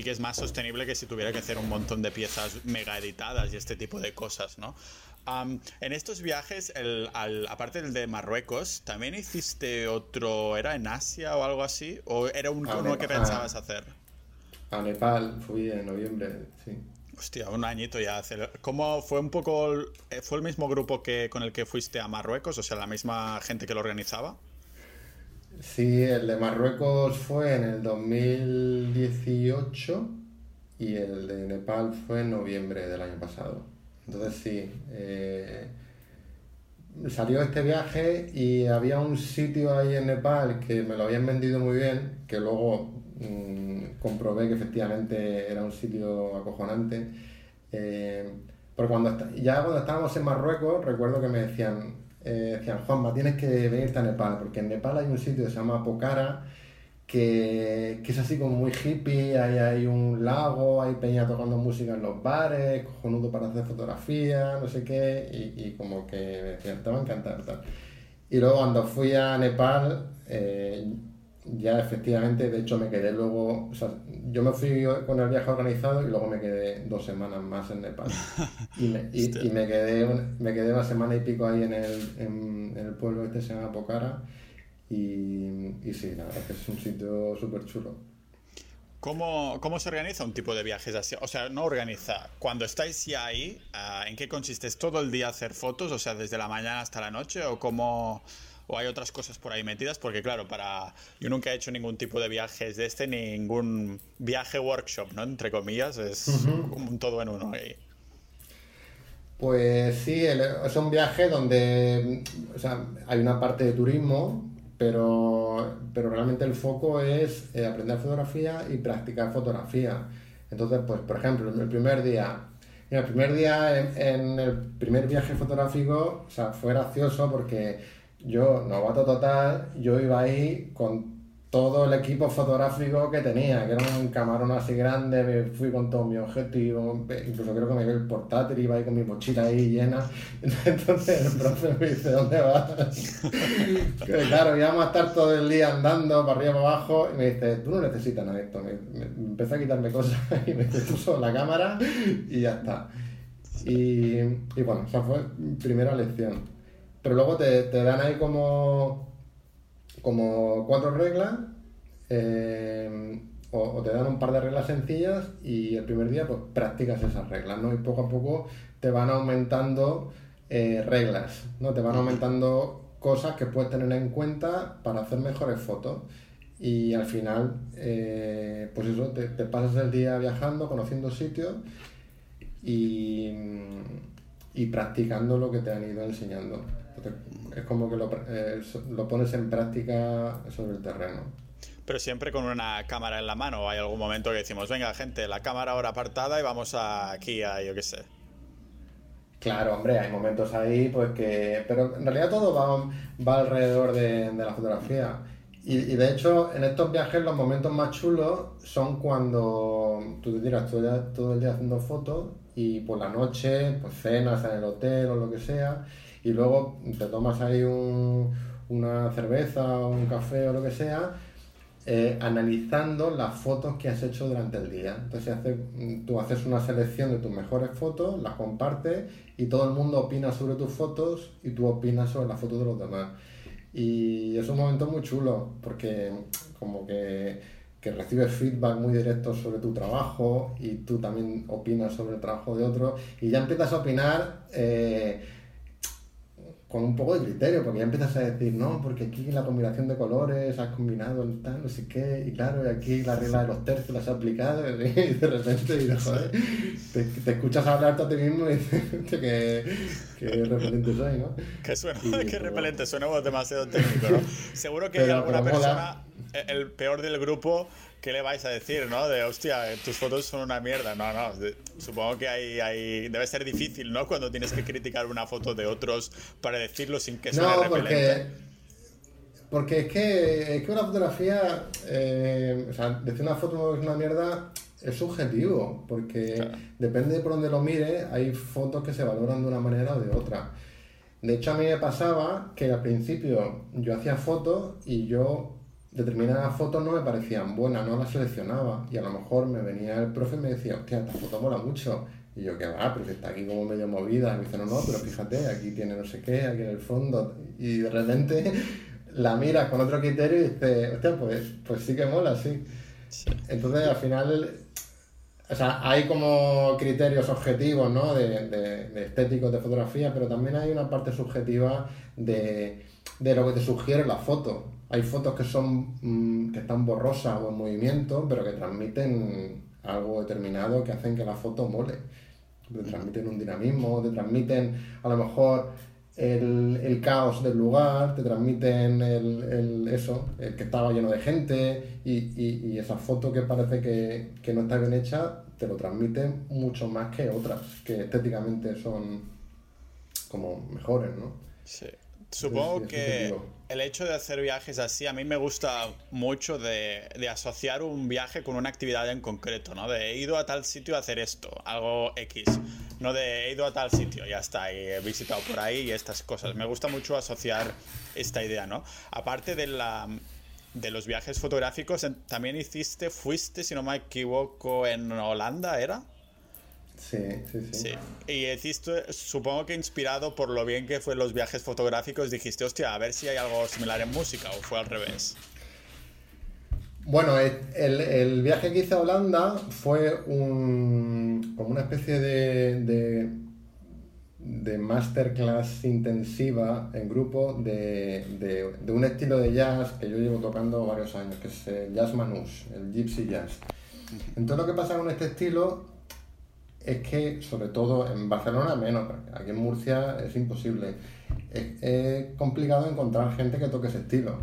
que es más sostenible que si tuviera que hacer un montón de piezas mega editadas y este tipo de cosas, ¿no? En estos viajes, el, aparte del de Marruecos, ¿también hiciste otro, era en Asia o algo así? ¿O era un, uno que pensabas hacer? A Nepal, fui en noviembre, sí. Hostia, un añito ya. ¿Cómo fue un poco, eh, fue el mismo grupo que con el que fuiste a Marruecos? O sea, la misma gente que lo organizaba. Sí, el de Marruecos fue en el 2018 y el de Nepal fue en noviembre del año pasado. Entonces sí, eh, salió este viaje y había un sitio ahí en Nepal que me lo habían vendido muy bien, que luego Mm, comprobé que efectivamente era un sitio acojonante. Eh, porque cuando ya cuando estábamos en Marruecos, recuerdo que me decían, eh, decían, Juanma, tienes que venirte a Nepal, porque en Nepal hay un sitio que se llama Pokhara, que, que, es así como muy hippie, ahí hay un lago, hay peña tocando música en los bares, cojonudo para hacer fotografía, no sé qué, y, y como que me decían, te va a encantar. Tal. Y luego cuando fui a Nepal, eh, ya efectivamente, de hecho me quedé luego, o sea, yo me fui con el viaje organizado y luego me quedé dos semanas más en Nepal. Y me, y, me, quedé, me quedé una semana y pico ahí en el, en, el pueblo este se llama Pocara y, y sí, la verdad es que es un sitio súper chulo. ¿Cómo, ¿Cómo, se organiza un tipo de viajes así? O sea, no organiza. Cuando estáis ya ahí, ah, ¿en qué consiste? ¿Es todo el día hacer fotos? O sea, desde la mañana hasta la noche? ¿O cómo, o hay otras cosas por ahí metidas, porque claro, para yo nunca he hecho ningún tipo de viajes de este, ningún viaje workshop, ¿no? Entre comillas, es un todo en uno ahí. Pues sí, es un viaje donde o sea, hay una parte de turismo, pero, pero realmente el foco es eh, aprender fotografía y practicar fotografía. Entonces, pues por ejemplo, el primer día, el primer día en, el primer viaje fotográfico, o sea, fue gracioso porque yo, novato total, yo iba ahí con todo el equipo fotográfico que tenía, que era un camarón así grande, me fui con todo mi objetivo, incluso creo que me dio el portátil, iba ahí con mi mochila ahí llena. Entonces el profe me dice, ¿dónde vas? que claro, íbamos a estar todo el día andando para arriba para abajo y me dice, tú no necesitas nada de esto. Me, empecé a quitarme cosas y me puso la cámara y ya está. Y, y bueno, esa fue mi primera lección. Pero luego te, dan ahí como, como cuatro reglas eh, o, te dan un par de reglas sencillas y el primer día pues practicas esas reglas, ¿no? Y poco a poco te van aumentando eh, reglas, ¿no? Te van aumentando cosas que puedes tener en cuenta para hacer mejores fotos. Y al final, eh, pues eso, te, te, pasas el día viajando, conociendo sitios y, y practicando lo que te han ido enseñando es como que eh, lo, pones en práctica sobre el terreno. Pero siempre con una cámara en la mano. ¿Hay algún momento que decimos, venga, gente, la cámara ahora apartada y vamos aquí a, yo qué sé? Claro, hombre, hay momentos ahí, pues que. Pero en realidad todo va, va alrededor de, la fotografía. Y, de hecho, en estos viajes, los momentos más chulos son cuando tú te tiras todo, todo el día haciendo fotos y por la noche pues cenas en el hotel o lo que sea y luego te tomas ahí una cerveza o un café o lo que sea eh, analizando las fotos que has hecho durante el día. Entonces tú haces una selección de tus mejores fotos, las compartes y todo el mundo opina sobre tus fotos y tú opinas sobre las fotos de los demás. Y es un momento muy chulo porque como que, que recibes feedback muy directo sobre tu trabajo y tú también opinas sobre el trabajo de otros y ya empiezas a opinar. Eh, con un poco de criterio, porque ya empiezas a decir, no, porque aquí la combinación de colores has combinado el tal, no sé qué, y claro, y aquí la regla de los tercios las has aplicado, y de repente dices, joder, te, escuchas hablar a ti mismo y dices que, que repelente soy, ¿no? Que suena, que repelente, suena demasiado técnico, ¿no? Seguro que hay alguna persona, el peor del grupo, ¿qué le vais a decir, no? De, hostia, tus fotos son una mierda. No, no, supongo que hay, hay, debe ser difícil, ¿no? Cuando tienes que criticar una foto de otros para decirlo sin que sea no, Porque, porque es que, es que una fotografía, eh, o sea, decir una foto es una mierda es subjetivo, porque depende de por dónde lo mire, hay fotos que se valoran de una manera o de otra. De hecho, a mí me pasaba que al principio yo hacía fotos y yo determinadas fotos no me parecían buenas, no las seleccionaba. Y a lo mejor me venía el profe y me decía, hostia, esta foto mola mucho. Y yo, que va, pero está aquí como medio movida. Y me dice, no, no, pero fíjate, aquí tiene no sé qué, aquí en el fondo. Y de repente la miras con otro criterio y dices, hostia, pues, pues sí que mola, sí. Entonces, al final, o sea, hay como criterios objetivos, ¿no? De, de, de estéticos de fotografía, pero también hay una parte subjetiva de, de lo que te sugiere la foto. Hay fotos que son mm, que están borrosas o en movimiento, pero que transmiten algo determinado que hacen que la foto mole. Te transmiten un dinamismo, te transmiten a lo mejor el, caos del lugar, te transmiten el, eso, el que estaba lleno de gente y, y, esa foto que parece que, que, no está bien hecha, te lo transmiten mucho más que otras, que estéticamente son como mejores, ¿no? Sí. Supongo que el hecho de hacer viajes así, a mí me gusta mucho de, asociar un viaje con una actividad en concreto, ¿no? De he ido a tal sitio a hacer esto, algo X. No de he ido a tal sitio, ya está, y he visitado por ahí y estas cosas. Me gusta mucho asociar esta idea, ¿no? Aparte de la, de los viajes fotográficos, también hiciste, fuiste, si no me equivoco, en Holanda, ¿era? Sí, sí, sí, Y hiciste, supongo que inspirado por lo bien que fue los viajes fotográficos, dijiste, hostia, a ver si hay algo similar en música, o fue al revés. Bueno, el, el viaje que hice a Holanda fue un, como una especie de, de, de masterclass intensiva en grupo de, de, de, un estilo de jazz que yo llevo tocando varios años, que es el jazz manouche, el gypsy jazz. Entonces lo que pasa con este estilo es que, sobre todo en Barcelona menos, aquí en Murcia es imposible. Es, complicado encontrar gente que toque ese estilo.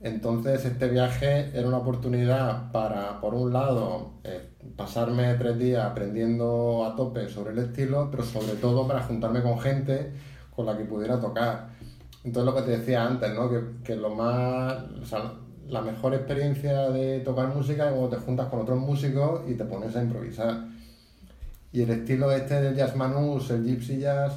Entonces este viaje era una oportunidad para, por un lado, eh, pasarme tres días aprendiendo a tope sobre el estilo, pero sobre todo para juntarme con gente con la que pudiera tocar. Entonces lo que te decía antes, ¿no? que, que lo más, la mejor experiencia de tocar música es cuando te juntas con otros músicos y te pones a improvisar. Y el estilo este del jazz manus, el gypsy jazz,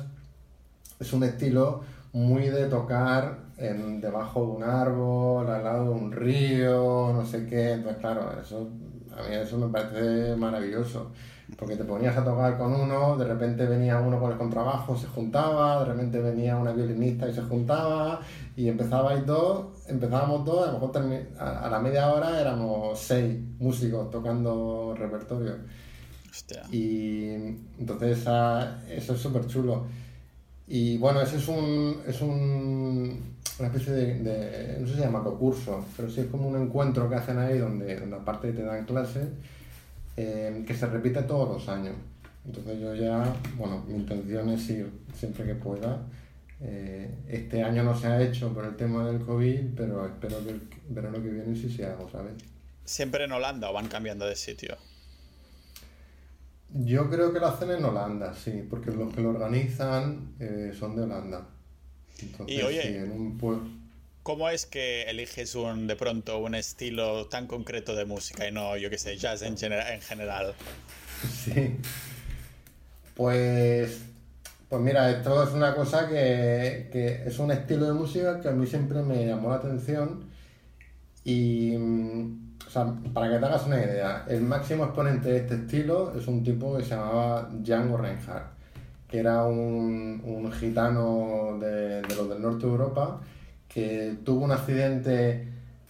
es un estilo muy de tocar en, debajo de un árbol, al lado de un río, no sé qué. Entonces, claro, eso, a mí eso me parece maravilloso. Porque te ponías a tocar con uno, de repente venía uno con el contrabajo, se juntaba, de repente venía una violinista y se juntaba, y empezabais dos, empezábamos dos, a lo mejor a la media hora éramos seis músicos tocando repertorio. Y entonces eso es súper chulo. Y bueno, ese es un, es un una especie de, no sé si se llama concurso, pero sí es como un encuentro que hacen ahí donde, donde aparte te dan clases, eh, que se repite todos los años. Entonces yo ya, bueno, mi intención es ir siempre que pueda. Eh, este año no se ha hecho por el tema del COVID, pero espero que el verano que viene sí se haga, ¿sabes? ¿Siempre en Holanda o van cambiando de sitio? Yo creo que lo hacen en Holanda, sí, porque los que lo organizan eh, son de Holanda. y oye, ¿cómo es que eliges un de pronto un estilo tan concreto de música y no, yo qué sé, jazz en, en general? Sí. Pues, pues mira, esto es una cosa que, que es un estilo de música que a mí siempre me llamó la atención y, mm, o sea, para que te hagas una idea, el máximo exponente de este estilo es un tipo que se llamaba Django Reinhardt, que era un, un gitano de, de los del norte de Europa que tuvo un accidente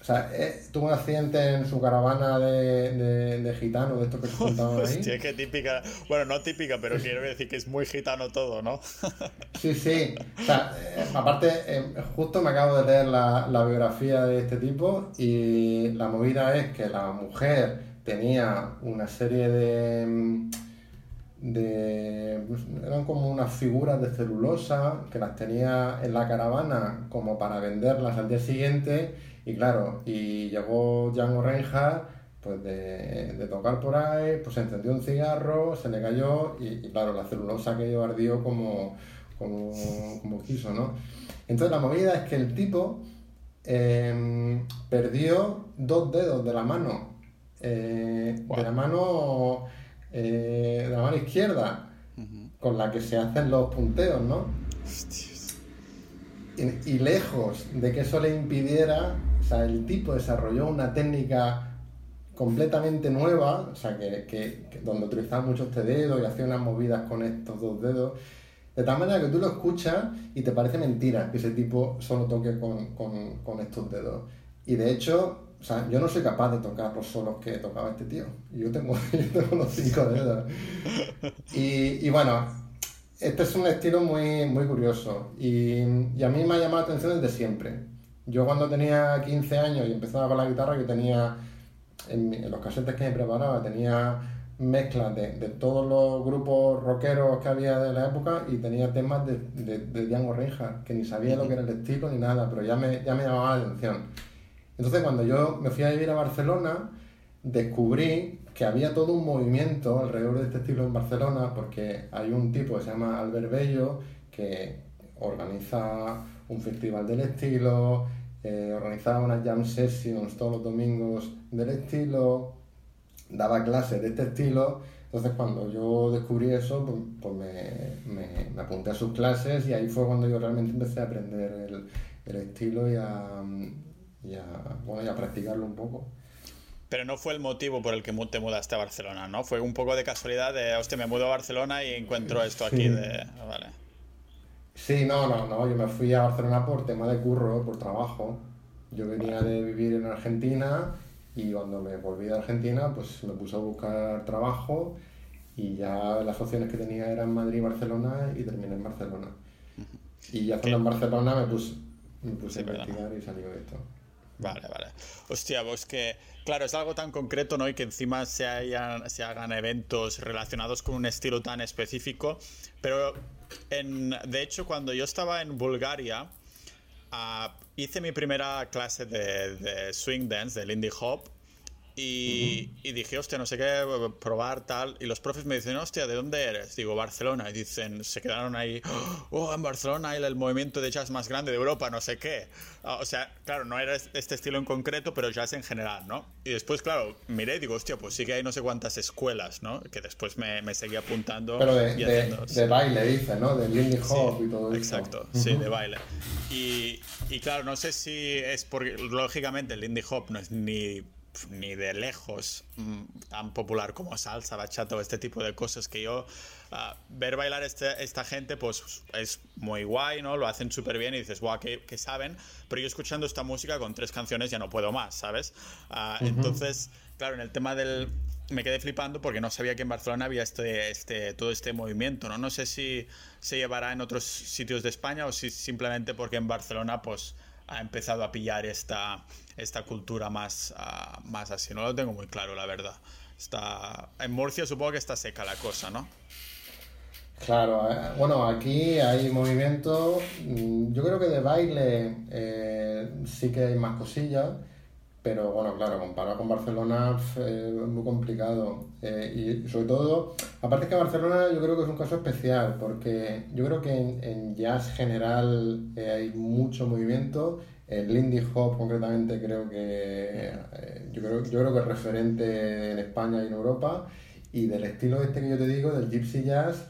sea, eh, tuvo un accidente en su caravana de, de, de gitanos, de estos que se juntaban ahí. Hostia, qué típica. Bueno, no típica, pero quiero decir que es muy gitano todo, ¿no? sí, sí. O sea, eh, aparte, eh, justo me acabo de leer la, la, biografía de este tipo y la movida es que la mujer tenía una serie de. de pues, eran como unas figuras de celulosa que las tenía en la caravana como para venderlas al día siguiente y claro, y llegó Django Reinhardt, pues de, tocar por ahí, pues se encendió un cigarro, se le cayó y, claro, la celulosa que yo ardió como, como, quiso, ¿no? Entonces la movida es que el tipo em, perdió dos dedos de la mano, eh, de la mano, eh, de la mano izquierda, con la que se hacen los punteos, ¿no? y lejos de que eso le impidiera o sea, el tipo desarrolló una técnica completamente nueva, o sea, que, donde utilizaba mucho este dedo y hacía unas movidas con estos dos dedos, de tal manera que tú lo escuchas y te parece mentira que ese tipo solo toque con, estos dedos. Y de hecho, o sea, yo no soy capaz de tocar los solos que tocaba este tío. Yo tengo, yo tengo los cinco dedos. Y, y, bueno, este es un estilo muy, muy curioso. Y, y a mí me ha llamado la atención desde siempre. Yo cuando tenía 15 años y empezaba con la guitarra, yo tenía, en, los casetes que me preparaba, tenía mezclas de, de, todos los grupos rockeros que había de la época y tenía temas de, de, de que ni sabía lo que era el estilo ni nada, pero ya me, ya me llamaba la atención. Entonces cuando yo me fui a vivir a Barcelona, descubrí que había todo un movimiento alrededor de este estilo en Barcelona, porque hay un tipo que se llama Albert Bello, que organiza un festival del estilo, eh, organizaba unas jam sessions todos los domingos del estilo, daba clases de este estilo. Entonces cuando yo descubrí eso, pues, pues me, me, apunté a sus clases y ahí fue cuando yo realmente empecé a aprender el, el estilo y a, y a, bueno, y a practicarlo un poco. Pero no fue el motivo por el que te mudaste a Barcelona, ¿no? Fue un poco de casualidad de, hostia, me mudo a Barcelona y encuentro esto aquí de... Vale. Sí, no, no, no. Yo me fui a Barcelona por tema de curro, por trabajo. Yo venía de vivir en Argentina y cuando me volví a Argentina, pues me puse a buscar trabajo y ya las opciones que tenía eran Madrid y Barcelona y terminé en Barcelona. Y ya estando en Barcelona me puse, me puse a investigar y salió esto. Vale, vale. Hostia, pues que, claro, es algo tan concreto, ¿no? Y que encima se, se hagan eventos relacionados con un estilo tan específico. Pero de hecho, cuando yo estaba en Bulgaria, ah, hice mi primera clase de, de, swing dance, de Lindy Hop, y, y, dije, hostia, no sé qué, probar tal. Y los profes me dicen, hostia, ¿de dónde eres? Digo, Barcelona. Y dicen, se quedaron ahí, oh, en Barcelona hay el movimiento de jazz más grande de Europa, no sé qué. Ah, o sea, claro, no era este estilo en concreto, pero jazz en general, ¿no? Y después, claro, miré y digo, hostia, pues sí que hay no sé cuántas escuelas, ¿no? Que después me, me seguí apuntando. Pero de, de, baile, dice, ¿no? De Lindy Hop y todo eso. Exacto, sí, de baile. Y, y claro, no sé si es porque, lógicamente, el Lindy Hop no es ni ni de lejos mm, tan popular como salsa, bachata o este tipo de cosas que yo ah, ver bailar este, esta gente pues es muy guay, ¿no? Lo hacen súper bien y dices, guau, que, saben, pero yo escuchando esta música con tres canciones ya no puedo más, ¿sabes? Ah, entonces, claro, en el tema del... Me quedé flipando porque no sabía que en Barcelona había este, este, todo este movimiento, ¿no? No sé si se llevará en otros sitios de España o si simplemente porque en Barcelona pues ha empezado a pillar esta, esta cultura más, uh, más así. No lo tengo muy claro, la verdad. Está, en Murcia supongo que está seca la cosa, ¿no? Claro, eh, bueno, aquí hay movimiento, mm, yo creo que de baile eh, sí que hay más cosillas, pero bueno, claro, comparado con Barcelona es muy complicado. Eh, y sobre todo, aparte que Barcelona yo creo que es un caso especial, porque yo creo que en, jazz general eh, hay mucho movimiento. El Lindy Hop concretamente creo que eh, yo, creo, yo creo que es referente en España y en Europa. Y del estilo este que yo te digo, del Gypsy Jazz,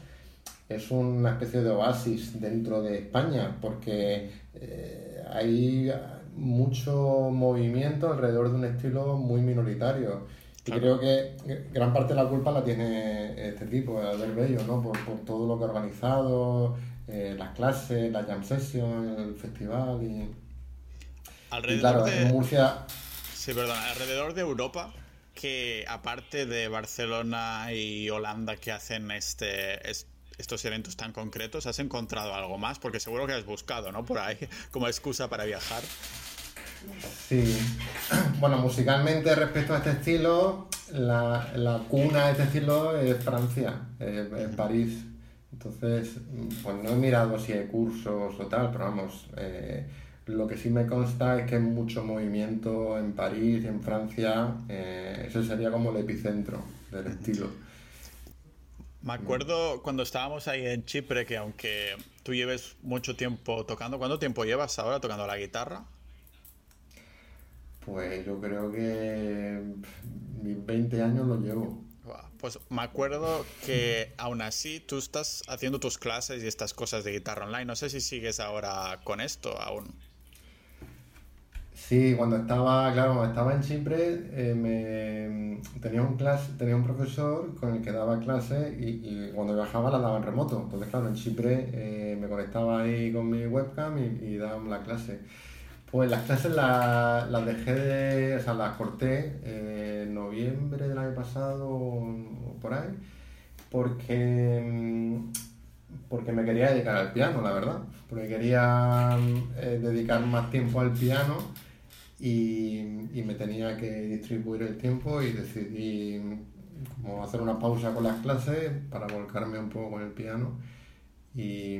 es una especie de oasis dentro de España, porque hay mucho movimiento alrededor de un estilo muy minoritario. Y creo que gran parte de la culpa la tiene este tipo, Albert Bello, ¿no? Por, todo lo que ha organizado, eh, las clases, la jam session, el festival y... Alrededor de... Murcia... Sí, perdón, alrededor de Europa, que aparte de Barcelona y Holanda que hacen este, estos eventos tan concretos, ¿has encontrado algo más? Porque seguro que has buscado, ¿no? Por ahí, como excusa para viajar. Sí, bueno, musicalmente respecto a este estilo, la, la cuna de este estilo es Francia, es, París. Entonces, pues no he mirado si hay cursos o tal, pero vamos, eh, lo que sí me consta es que hay mucho movimiento en París, en Francia, eh, ese sería como el epicentro del estilo. Me acuerdo cuando estábamos ahí en Chipre que aunque tú lleves mucho tiempo tocando, ¿cuánto tiempo llevas ahora tocando la guitarra? Pues yo creo que mis 20 años los llevo. Pues me acuerdo que aún así tú estás haciendo tus clases y estas cosas de guitarra online. No sé si sigues ahora con esto aún. Sí, cuando estaba, claro, cuando estaba en Chipre, eh, me, tenía, un clase, tenía un profesor con el que daba clases y, cuando viajaba la daba en remoto. Entonces, claro, en Chipre eh, me conectaba ahí con mi webcam y, y daba la clase. Pues las clases las, dejé de, o sea, las corté en noviembre del año pasado o por ahí, porque, porque me quería dedicar al piano, la verdad, porque quería eh, dedicar más tiempo al piano y, me tenía que distribuir el tiempo y decidí como hacer una pausa con las clases para volcarme un poco con el piano y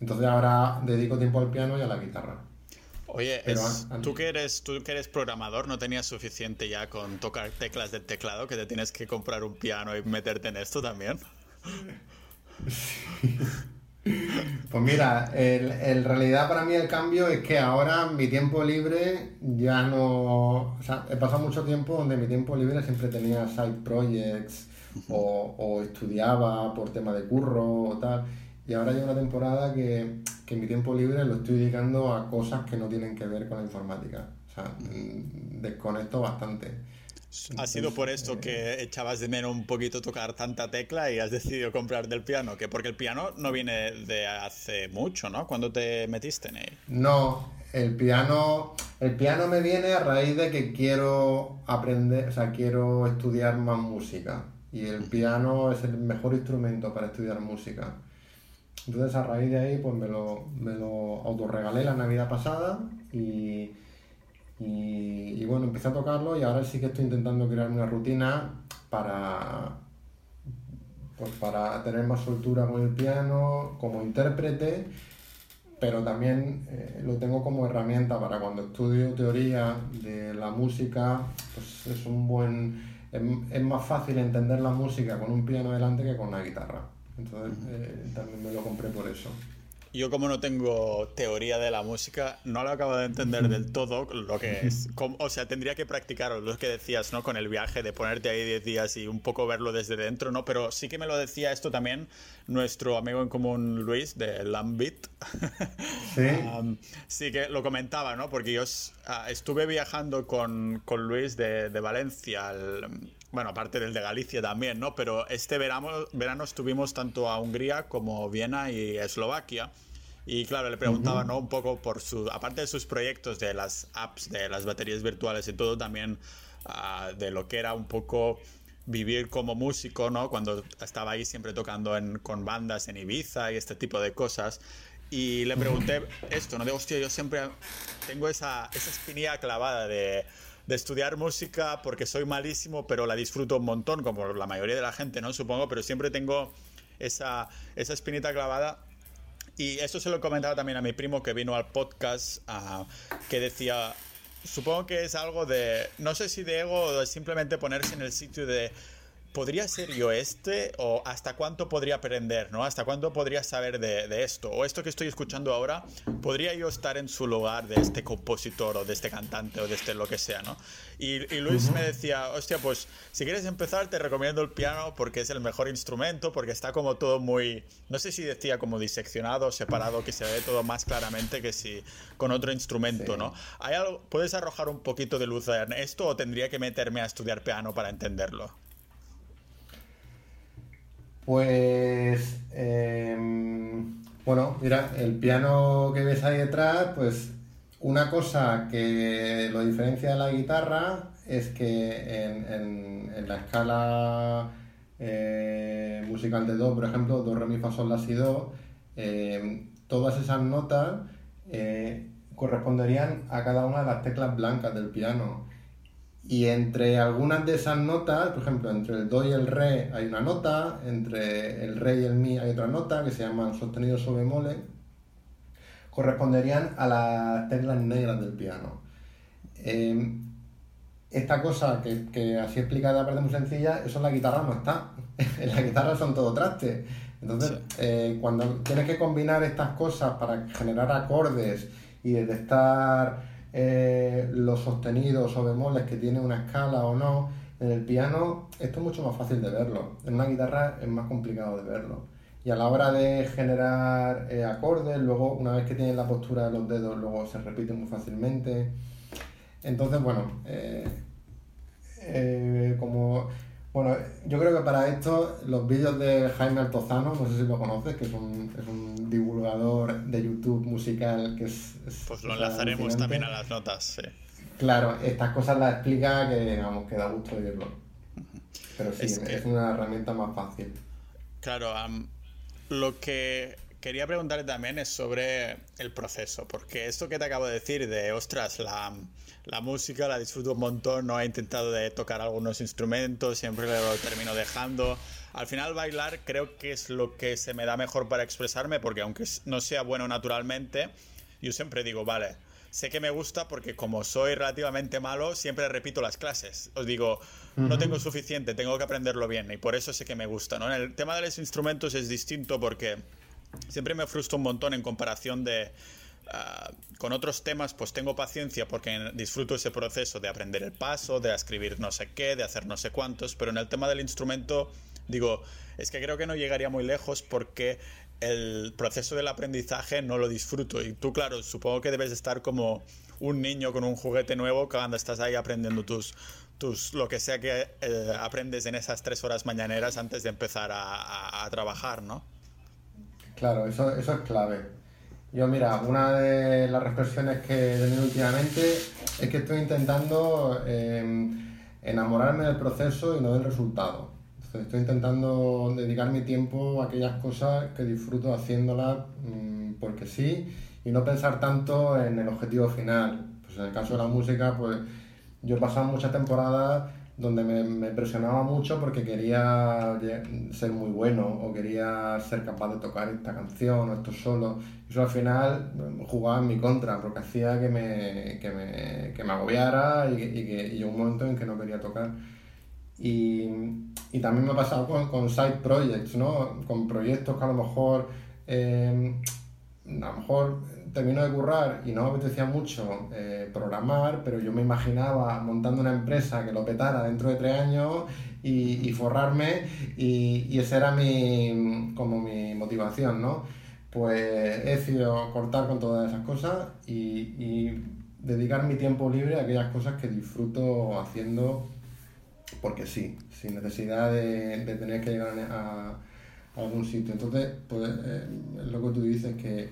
entonces ahora dedico tiempo al piano y a la guitarra. Oye, tú, que eres, tú que eres programador, ¿no tenías suficiente ya con tocar teclas del teclado que te tienes que comprar un piano y meterte en esto también? Pues mira, en realidad para mí el cambio es que ahora mi tiempo libre ya no... O sea, he pasado mucho tiempo donde mi tiempo libre siempre tenía side projects o, o estudiaba por tema de curro o tal. Y ahora hay una temporada que, que mi tiempo libre lo estoy dedicando a cosas que no tienen que ver con la informática. O sea, mm, desconecto bastante. ¿Ha sido por esto que echabas de menos un poquito tocar tanta tecla y has decidido comprar del piano? Que porque el piano no viene de hace mucho, ¿no? ¿Cuándo te metiste en él? No, el piano, el piano me viene a raíz de que quiero aprender, o sea, quiero estudiar más música. Y el piano es el mejor instrumento para estudiar música. Entonces a raíz de ahí pues me lo, me lo autorregalé la Navidad pasada y, y, bueno, empecé a tocarlo y ahora sí que estoy intentando crear una rutina para, pues para tener más soltura con el piano, como intérprete, pero también eh, lo tengo como herramienta para cuando estudio teoría de la música, pues es un buen... Es, más fácil entender la música con un piano delante que con una guitarra. Entonces eh, también me lo compré por eso. Yo como no tengo teoría de la música, no lo acabo de entender del todo lo que es. o sea, tendría que practicar lo que decías, ¿no? Con el viaje de ponerte ahí 10 días y un poco verlo desde dentro, ¿no? Pero sí que me lo decía esto también nuestro amigo en común Luis de Lambit. Sí. sí que lo comentaba, ¿no? Porque yo ah, estuve viajando con, con Luis de, de Valencia al, bueno, aparte del de Galicia también, ¿no? Pero este verano, verano estuvimos tanto a Hungría como Viena y Eslovaquia. Y claro, le preguntaba, ¿no? Un poco por su, aparte de sus proyectos de las apps, de las baterías virtuales y todo, también ah, de lo que era un poco vivir como músico, ¿no? Cuando estaba ahí siempre tocando en, con bandas en Ibiza y este tipo de cosas. Y le pregunté esto, ¿no? De, hostia, yo siempre tengo esa, esa espinilla clavada de de estudiar música porque soy malísimo, pero la disfruto un montón, como la mayoría de la gente, ¿no? Supongo, pero siempre tengo esa, esa espinita clavada. Y eso se lo he comentado también a mi primo que vino al podcast, ah, que decía, supongo que es algo de, no sé si de ego o de simplemente ponerse en el sitio de ¿podría ser yo este? ¿O hasta cuánto podría aprender? ¿no? ¿Hasta cuánto podría saber de, esto? ¿O esto que estoy escuchando ahora, podría yo estar en su lugar de este compositor o de este cantante o de este lo que sea? ¿no? Y, Luis me decía, hostia, pues si quieres empezar te recomiendo el piano porque es el mejor instrumento, porque está como todo muy, no sé si decía como diseccionado, separado, que se ve todo más claramente que si con otro instrumento, ¿no? ¿Hay algo, ¿Puedes arrojar un poquito de luz en esto o tendría que meterme a estudiar piano para entenderlo? Pues, em, bueno, mira, el piano que ves ahí detrás, pues una cosa que lo diferencia de la guitarra es que en, la escala eh, musical de Do, por ejemplo, Do, Re, Mi, Fa, Sol, La, Si, Do, em, todas esas notas eh, corresponderían a cada una de las teclas blancas del piano. Y entre algunas de esas notas, por ejemplo, entre el do y el re hay una nota, entre el re y el mi hay otra nota que se llaman sostenidos o bemoles, corresponderían a las teclas negras del piano. Em, esta cosa que, así explicada parece muy sencilla, eso en la guitarra no está. en la guitarra son todo trastes. Entonces, eh, cuando tienes que combinar estas cosas para generar acordes y detectar eh, los sostenidos o bemoles que tiene una escala o no. En el piano esto es mucho más fácil de verlo, en una guitarra es más complicado de verlo. Y a la hora de generar eh, acordes, luego una vez que tienes la postura de los dedos, luego se repite muy fácilmente. Entonces, bueno, eh, como bueno, yo creo que para esto los vídeos de Jaime Altozano, no sé si lo conoces, que es un, es un divulgador de YouTube musical que es... pues lo enlazaremos también a las notas, sí. Claro, estas cosas las explica que, digamos, que da gusto oírlo. Pero sí, es, una herramienta más fácil. Claro, lo que quería preguntarle también es sobre el proceso, porque esto que te acabo de decir de, ostras, la, la música la disfruto un montón, no he intentado de tocar algunos instrumentos, siempre lo termino dejando. Al final bailar creo que es lo que se me da mejor para expresarme, porque aunque no sea bueno naturalmente, yo siempre digo, vale, sé que me gusta porque como soy relativamente malo, siempre repito las clases. Os digo, no tengo suficiente, tengo que aprenderlo bien y por eso sé que me gusta. ¿no? En el tema de los instrumentos es distinto porque siempre me frustro un montón en comparación de... Ah, con otros temas pues tengo paciencia porque disfruto ese proceso de aprender el paso, de escribir no sé qué, de hacer no sé cuántos, pero en el tema del instrumento digo, es que creo que no llegaría muy lejos porque el proceso del aprendizaje no lo disfruto. Y tú, claro, supongo que debes estar como un niño con un juguete nuevo cuando estás ahí aprendiendo tus, tus lo que sea que eh, aprendes en esas tres horas mañaneras antes de empezar a, a trabajar, ¿no? Claro, eso, eso es clave. Yo, mira, una de las reflexiones que he tenido últimamente es que estoy intentando em, enamorarme del proceso y no del resultado. estoy intentando dedicar mi tiempo a aquellas cosas que disfruto haciéndolas mm, porque sí y no pensar tanto en el objetivo final. Pues en el caso de la música, pues yo he pasado muchas temporadas donde me, presionaba mucho porque quería ser muy bueno o quería ser capaz de tocar esta canción o esto solo. Eso al final jugaba en mi contra porque hacía que me, que me, que me agobiara y, que y un momento en que no quería tocar. Y, y también me ha pasado con, con, side projects, ¿no? Con proyectos que a lo mejor, eh, a lo mejor termino de currar y no me apetecía mucho eh, programar, pero yo me imaginaba montando una empresa que lo petara dentro de tres años y, forrarme y, y esa era mi, como mi motivación, ¿no? Pues he decidido cortar con todas esas cosas y, dedicar mi tiempo libre a aquellas cosas que disfruto haciendo porque sí, sin necesidad de, tener que llegar a, algún sitio. Entonces, pues eh, lo que tú dices que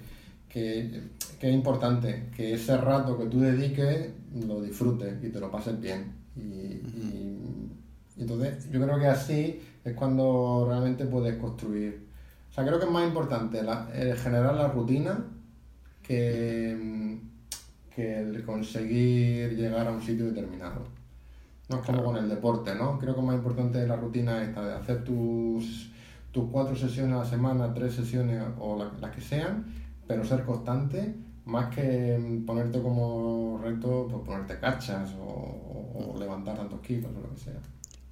que, es importante que ese rato que tú dediques lo disfrutes y te lo pases bien. Y, entonces yo creo que así es cuando realmente puedes construir. O sea, creo que es más importante generar la rutina que, que el conseguir llegar a un sitio determinado. No es como con el deporte, ¿no? Creo que más importante la rutina esta de hacer tus, tus cuatro sesiones a la semana, tres sesiones o las que sean, pero ser constante más que ponerte como reto, pues ponerte cachas o, levantar tantos kilos o lo que sea.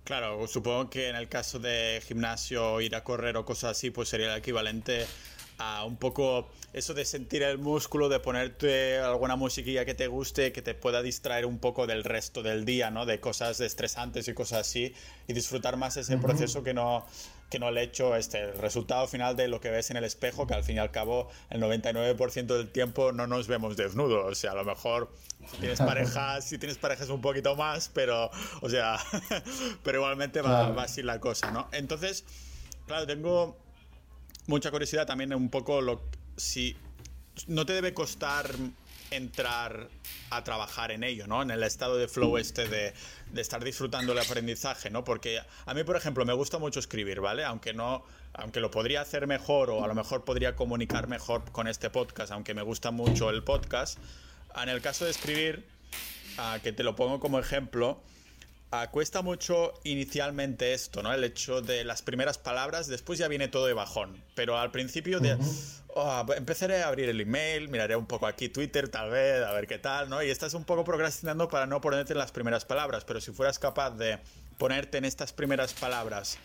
Claro, supongo que en el caso de gimnasio, ir a correr o cosas así, pues sería el equivalente a un poco eso de sentir el músculo, de ponerte alguna musiquilla que te guste, que te pueda distraer un poco del resto del día, ¿no? De cosas estresantes y cosas así, y disfrutar más ese proceso que no, que no el hecho, este, el resultado final de lo que ves en el espejo, que al fin y al cabo el 99% del tiempo no nos vemos desnudos, o sea, a lo mejor si tienes parejas, si tienes parejas un poquito más, pero, o sea, pero igualmente va, va así la cosa, ¿no? Entonces, claro, tengo mucha curiosidad también un poco lo si no te debe costar entrar a trabajar en ello, ¿no? En el estado de flow este de, estar disfrutando el aprendizaje, ¿no? Porque a mí, por ejemplo, me gusta mucho escribir, ¿vale? Aunque no, aunque lo podría hacer mejor o a lo mejor podría comunicar mejor con este podcast, aunque me gusta mucho el podcast, en el caso de escribir, uh, que te lo pongo como ejemplo, cuesta mucho inicialmente esto, ¿no? El hecho de las primeras palabras, después ya viene todo de bajón, pero al principio de... Oh, empezaré a abrir el email, miraré un poco aquí Twitter tal vez, a ver qué tal, ¿no? Y estás un poco procrastinando para no ponerte en las primeras palabras, pero si fueras capaz de ponerte en estas primeras palabras,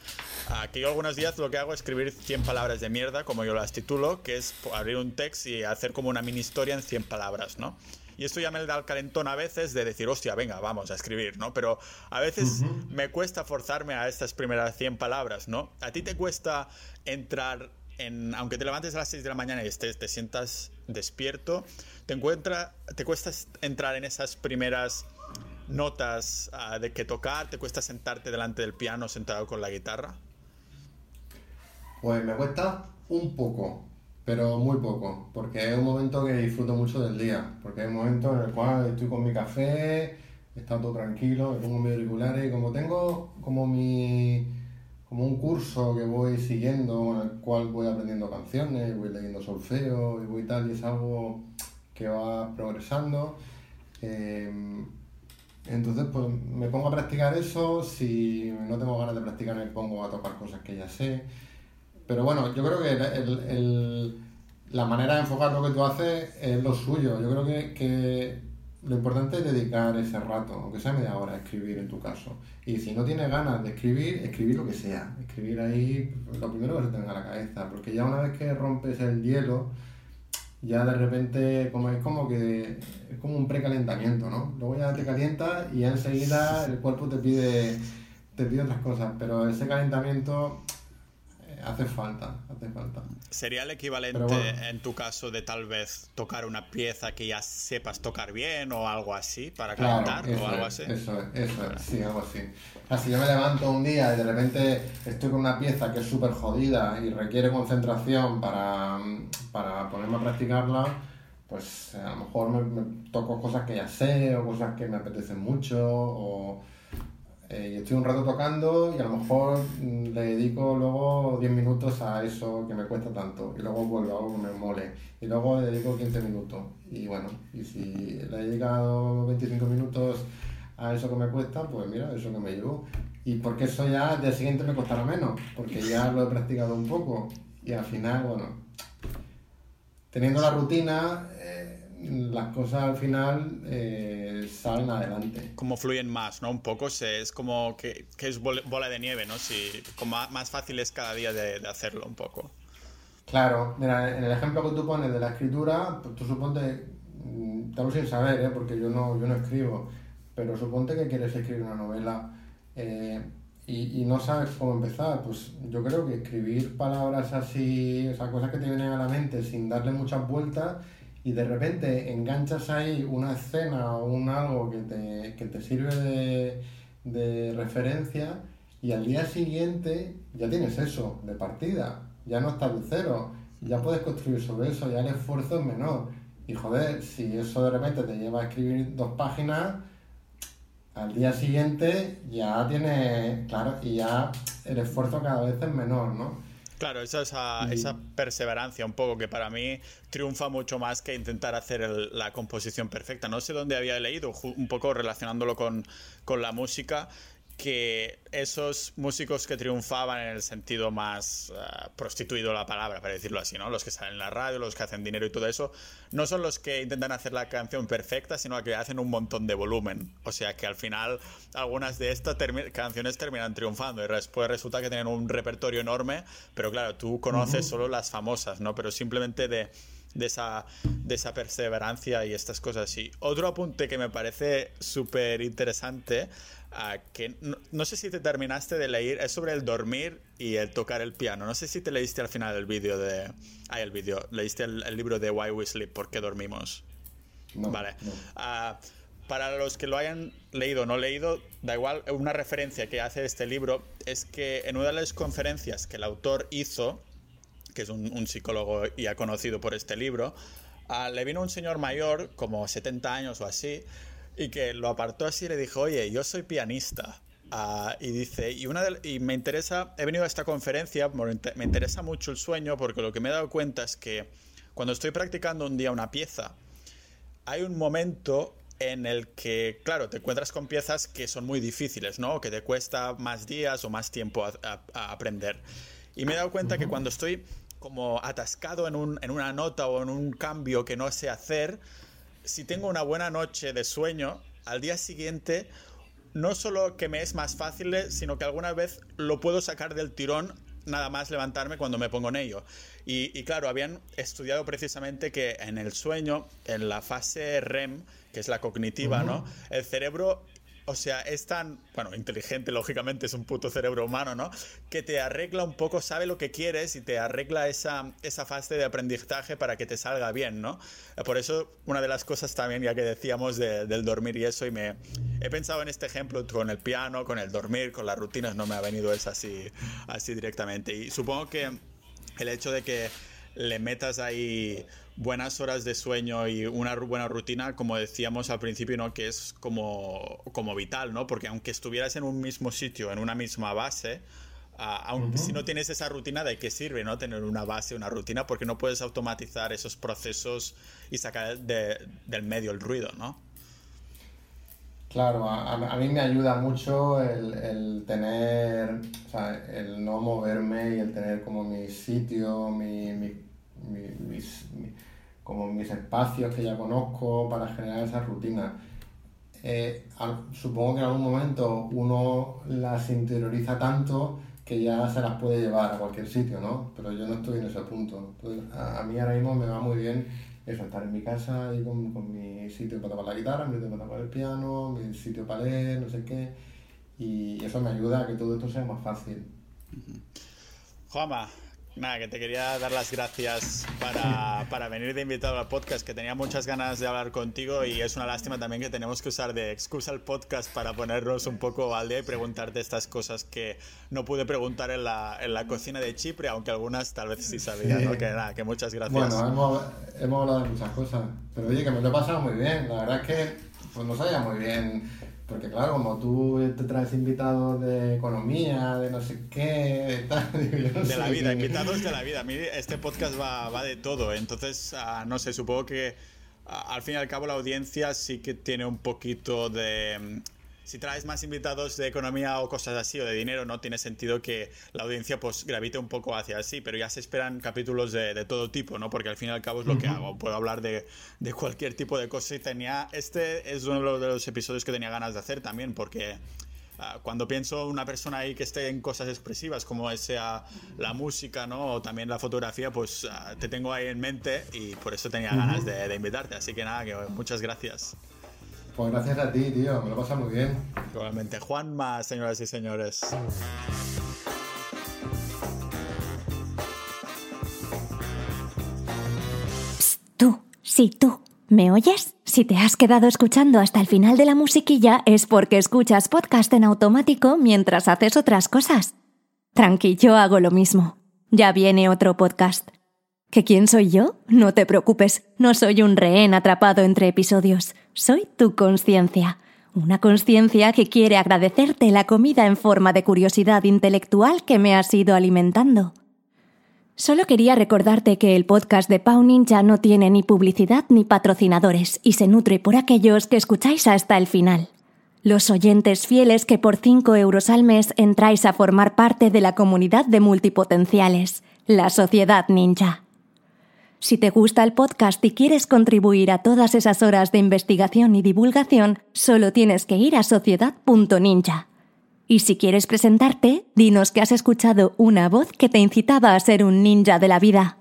que yo algunos días lo que hago es escribir 100 palabras de mierda, como yo las titulo, que es abrir un text y hacer como una mini historia en 100 palabras, ¿no? Y esto ya me da el calentón a veces de decir, hostia, venga, vamos a escribir, ¿no? Pero a veces uh -huh. me cuesta forzarme a estas primeras 100 palabras, ¿no? ¿A ti te cuesta entrar en, aunque te levantes a las 6 de la mañana y estés, te sientas despierto, te encuentra, te cuesta entrar en esas primeras notas uh, de que tocar, te cuesta sentarte delante del piano sentado con la guitarra? Pues me cuesta un poco, pero muy poco, porque es un momento que disfruto mucho del día, porque es un momento en el cual estoy con mi café, está todo tranquilo, me pongo mis auriculares y como tengo como mi como un curso que voy siguiendo, en el cual voy aprendiendo canciones, voy leyendo solfeo y voy tal, y es algo que va progresando. Eh, entonces, pues me pongo a practicar eso, si no tengo ganas de practicar me pongo a tocar cosas que ya sé. Pero bueno, yo creo que el, el, la manera de enfocar lo que tú haces es lo suyo. Yo creo que, que lo importante es dedicar ese rato, aunque sea media hora, a escribir en tu caso. Y si no tienes ganas de escribir, escribir lo que sea. Escribir ahí lo primero que se tenga a la cabeza. Porque ya una vez que rompes el hielo, ya de repente como es como que es como un precalentamiento, ¿no? Luego ya te calientas y ya enseguida el cuerpo te pide, te pide otras cosas. Pero ese calentamiento hace falta, hace falta. ¿Sería el equivalente bueno. en tu caso de tal vez tocar una pieza que ya sepas tocar bien o algo así para calentar claro, o algo es, así? Eso es, eso es, sí, algo así. Así yo me levanto un día y de repente estoy con una pieza que es súper jodida y requiere concentración para, para ponerme a practicarla, pues a lo mejor me, me toco cosas que ya sé o cosas que me apetecen mucho o eh, y estoy un rato tocando y a lo mejor mm, le dedico luego 10 minutos a eso que me cuesta tanto. Y luego vuelvo a algo que me mole. Y luego le dedico 15 minutos. Y bueno, y si le he dedicado 25 minutos a eso que me cuesta, pues mira, eso que me llevo. Y porque eso ya al día siguiente me costará menos porque ya lo he practicado un poco. Y al final, bueno, teniendo la rutina las cosas al final eh, salen adelante. Como fluyen más, ¿no? Un poco se, es como que, que, es bola de nieve, ¿no? Si, como más fácil es cada día de, de, hacerlo un poco. Claro, mira, en el ejemplo que tú pones de la escritura, pues tú suponte, mm, te lo sin saber, ¿eh? porque yo no, yo no escribo, pero suponte que quieres escribir una novela eh, y, y, no sabes cómo empezar, pues yo creo que escribir palabras así, o sea, cosas que te vienen a la mente sin darle muchas vueltas, y de repente enganchas ahí una escena o un algo que te, que te sirve de, de, referencia y al día siguiente ya tienes eso de partida, ya no estás de cero, ya puedes construir sobre eso, ya el esfuerzo es menor. Y joder, si eso de repente te lleva a escribir dos páginas, al día siguiente ya tienes, claro, y ya el esfuerzo cada vez es menor, ¿no? Claro, esa, esa, esa, perseverancia un poco que para mí triunfa mucho más que intentar hacer el, la composición perfecta. No sé dónde había leído, un poco relacionándolo con, con la música, que esos músicos que triunfaban en el sentido más uh, prostituido la palabra, para decirlo así, ¿no? Los que salen en la radio, los que hacen dinero y todo eso, no son los que intentan hacer la canción perfecta, sino que hacen un montón de volumen. O sea que al final algunas de estas canciones terminan triunfando y después resulta que tienen un repertorio enorme, pero claro, tú conoces solo las famosas, ¿no? Pero simplemente de de esa, de esa perseverancia y estas cosas Y Otro apunte que me parece súper interesante, que no, sé si te terminaste de leer, es sobre el dormir y el tocar el piano. No sé si te leíste al final el vídeo de... Ah, el vídeo, leíste el, libro de Why We Sleep, ¿Por qué dormimos? vale. Ah, para los que lo hayan leído o no leído, da igual, una referencia que hace este libro es que en una de las conferencias que el autor hizo, que es un, psicólogo ya conocido por este libro, ah, le vino un señor mayor, como 70 años o así, y que lo apartó así y le dijo, oye, yo soy pianista. Ah, y dice, y, una y me interesa, he venido a esta conferencia, me interesa mucho el sueño porque lo que me he dado cuenta es que cuando estoy practicando un día una pieza, hay un momento en el que, claro, te encuentras con piezas que son muy difíciles, ¿no? Que te cuesta más días o más tiempo a aprender. Y me he dado cuenta que cuando estoy como atascado en, un, en una nota o en un cambio que no sé hacer, si tengo una buena noche de sueño, al día siguiente no solo que me es más fácil, sino que alguna vez lo puedo sacar del tirón nada más levantarme cuando me pongo en ello. Y, claro, habían estudiado precisamente que en el sueño, en la fase REM, que es la cognitiva, ¿no? El cerebro o sea, es tan, bueno, inteligente, lógicamente, es un puto cerebro humano, ¿no? Que te arregla un poco, sabe lo que quieres y te arregla esa, esa fase de aprendizaje para que te salga bien, ¿no? Por eso, una de las cosas también, ya que decíamos del dormir y eso, y me he pensado en este ejemplo con el piano, con el dormir, con las rutinas, no me ha venido eso así, así directamente. Y supongo que el hecho de que le metas ahí buenas horas de sueño y una buena rutina, como decíamos al principio, ¿no? que es como, como vital, ¿no? Porque aunque estuvieras en un mismo sitio, en una misma base, uh, si no tienes esa rutina, ¿de qué sirve no tener una base, una rutina? Porque no puedes automatizar esos procesos y sacar del medio el ruido, ¿no? Claro, a, mí me ayuda mucho el, el, tener, o sea, el no moverme y el tener como mi sitio, mi, mi, mis, como mis espacios que ya conozco para generar esa rutina. Eh, supongo que en algún momento uno las interioriza tanto que ya se las puede llevar a cualquier sitio, ¿no? Pero yo no estoy en ese punto. a, mí ahora mismo me va muy bien eso, estar en mi casa y con, con mi sitio para tocar la guitarra, mi sitio para tocar el piano, mi sitio para leer, no sé qué. Y eso me ayuda a que todo esto sea más fácil. Juanma, Nada, que te quería dar las gracias para, para, venir de invitado al podcast, que tenía muchas ganas de hablar contigo y es una lástima también que tenemos que usar de excusa el podcast para ponernos un poco al día y preguntarte estas cosas que no pude preguntar en la, en la cocina de Chipre, aunque algunas tal vez sí sabía, ¿no? Que nada, que muchas gracias. Bueno, hemos, hemos hablado de muchas cosas, pero oye, que me lo he pasado muy bien, la verdad es que pues no sabía muy bien porque claro, como tú te traes invitados de economía, de no sé qué, de la vida, invitados de la vida. A mí este podcast va, va de todo, entonces, ah, no sé, supongo que ah, al fin y al cabo la audiencia sí que tiene un poquito de si traes más invitados de economía o cosas así o de dinero, no tiene sentido que la audiencia pues gravite un poco hacia así, pero ya se esperan capítulos de, todo tipo, ¿no? Porque al fin y al cabo es lo que hago, puedo hablar de, cualquier tipo de cosas y tenía, este es uno de los episodios que tenía ganas de hacer también, porque ah, cuando pienso una persona ahí que esté en cosas expresivas como sea la música ¿no? o también la fotografía, pues ah, te tengo ahí en mente y por eso tenía ganas de, de invitarte. Así que nada, que muchas gracias. Pues gracias a ti, tío, me lo pasa muy bien. Igualmente, Juanma, señoras y señores. Psst, tú, sí, tú. ¿Me oyes? Si te has quedado escuchando hasta el final de la musiquilla es porque escuchas podcast en automático mientras haces otras cosas. Tranqui, yo hago lo mismo. Ya viene otro podcast. ¿Que quién soy yo? No te preocupes, no soy un rehén atrapado entre episodios, soy tu conciencia. Una conciencia que quiere agradecerte la comida en forma de curiosidad intelectual que me has ido alimentando. Solo quería recordarte que el podcast de Pau Ninja no tiene ni publicidad ni patrocinadores y se nutre por aquellos que escucháis hasta el final. los oyentes fieles que por 5 euros al mes entráis a formar parte de la comunidad de multipotenciales, la Sociedad Ninja. Si te gusta el podcast y quieres contribuir a todas esas horas de investigación y divulgación, solo tienes que ir a sociedad.ninja. Y si quieres presentarte, dinos que has escuchado una voz que te incitaba a ser un ninja de la vida.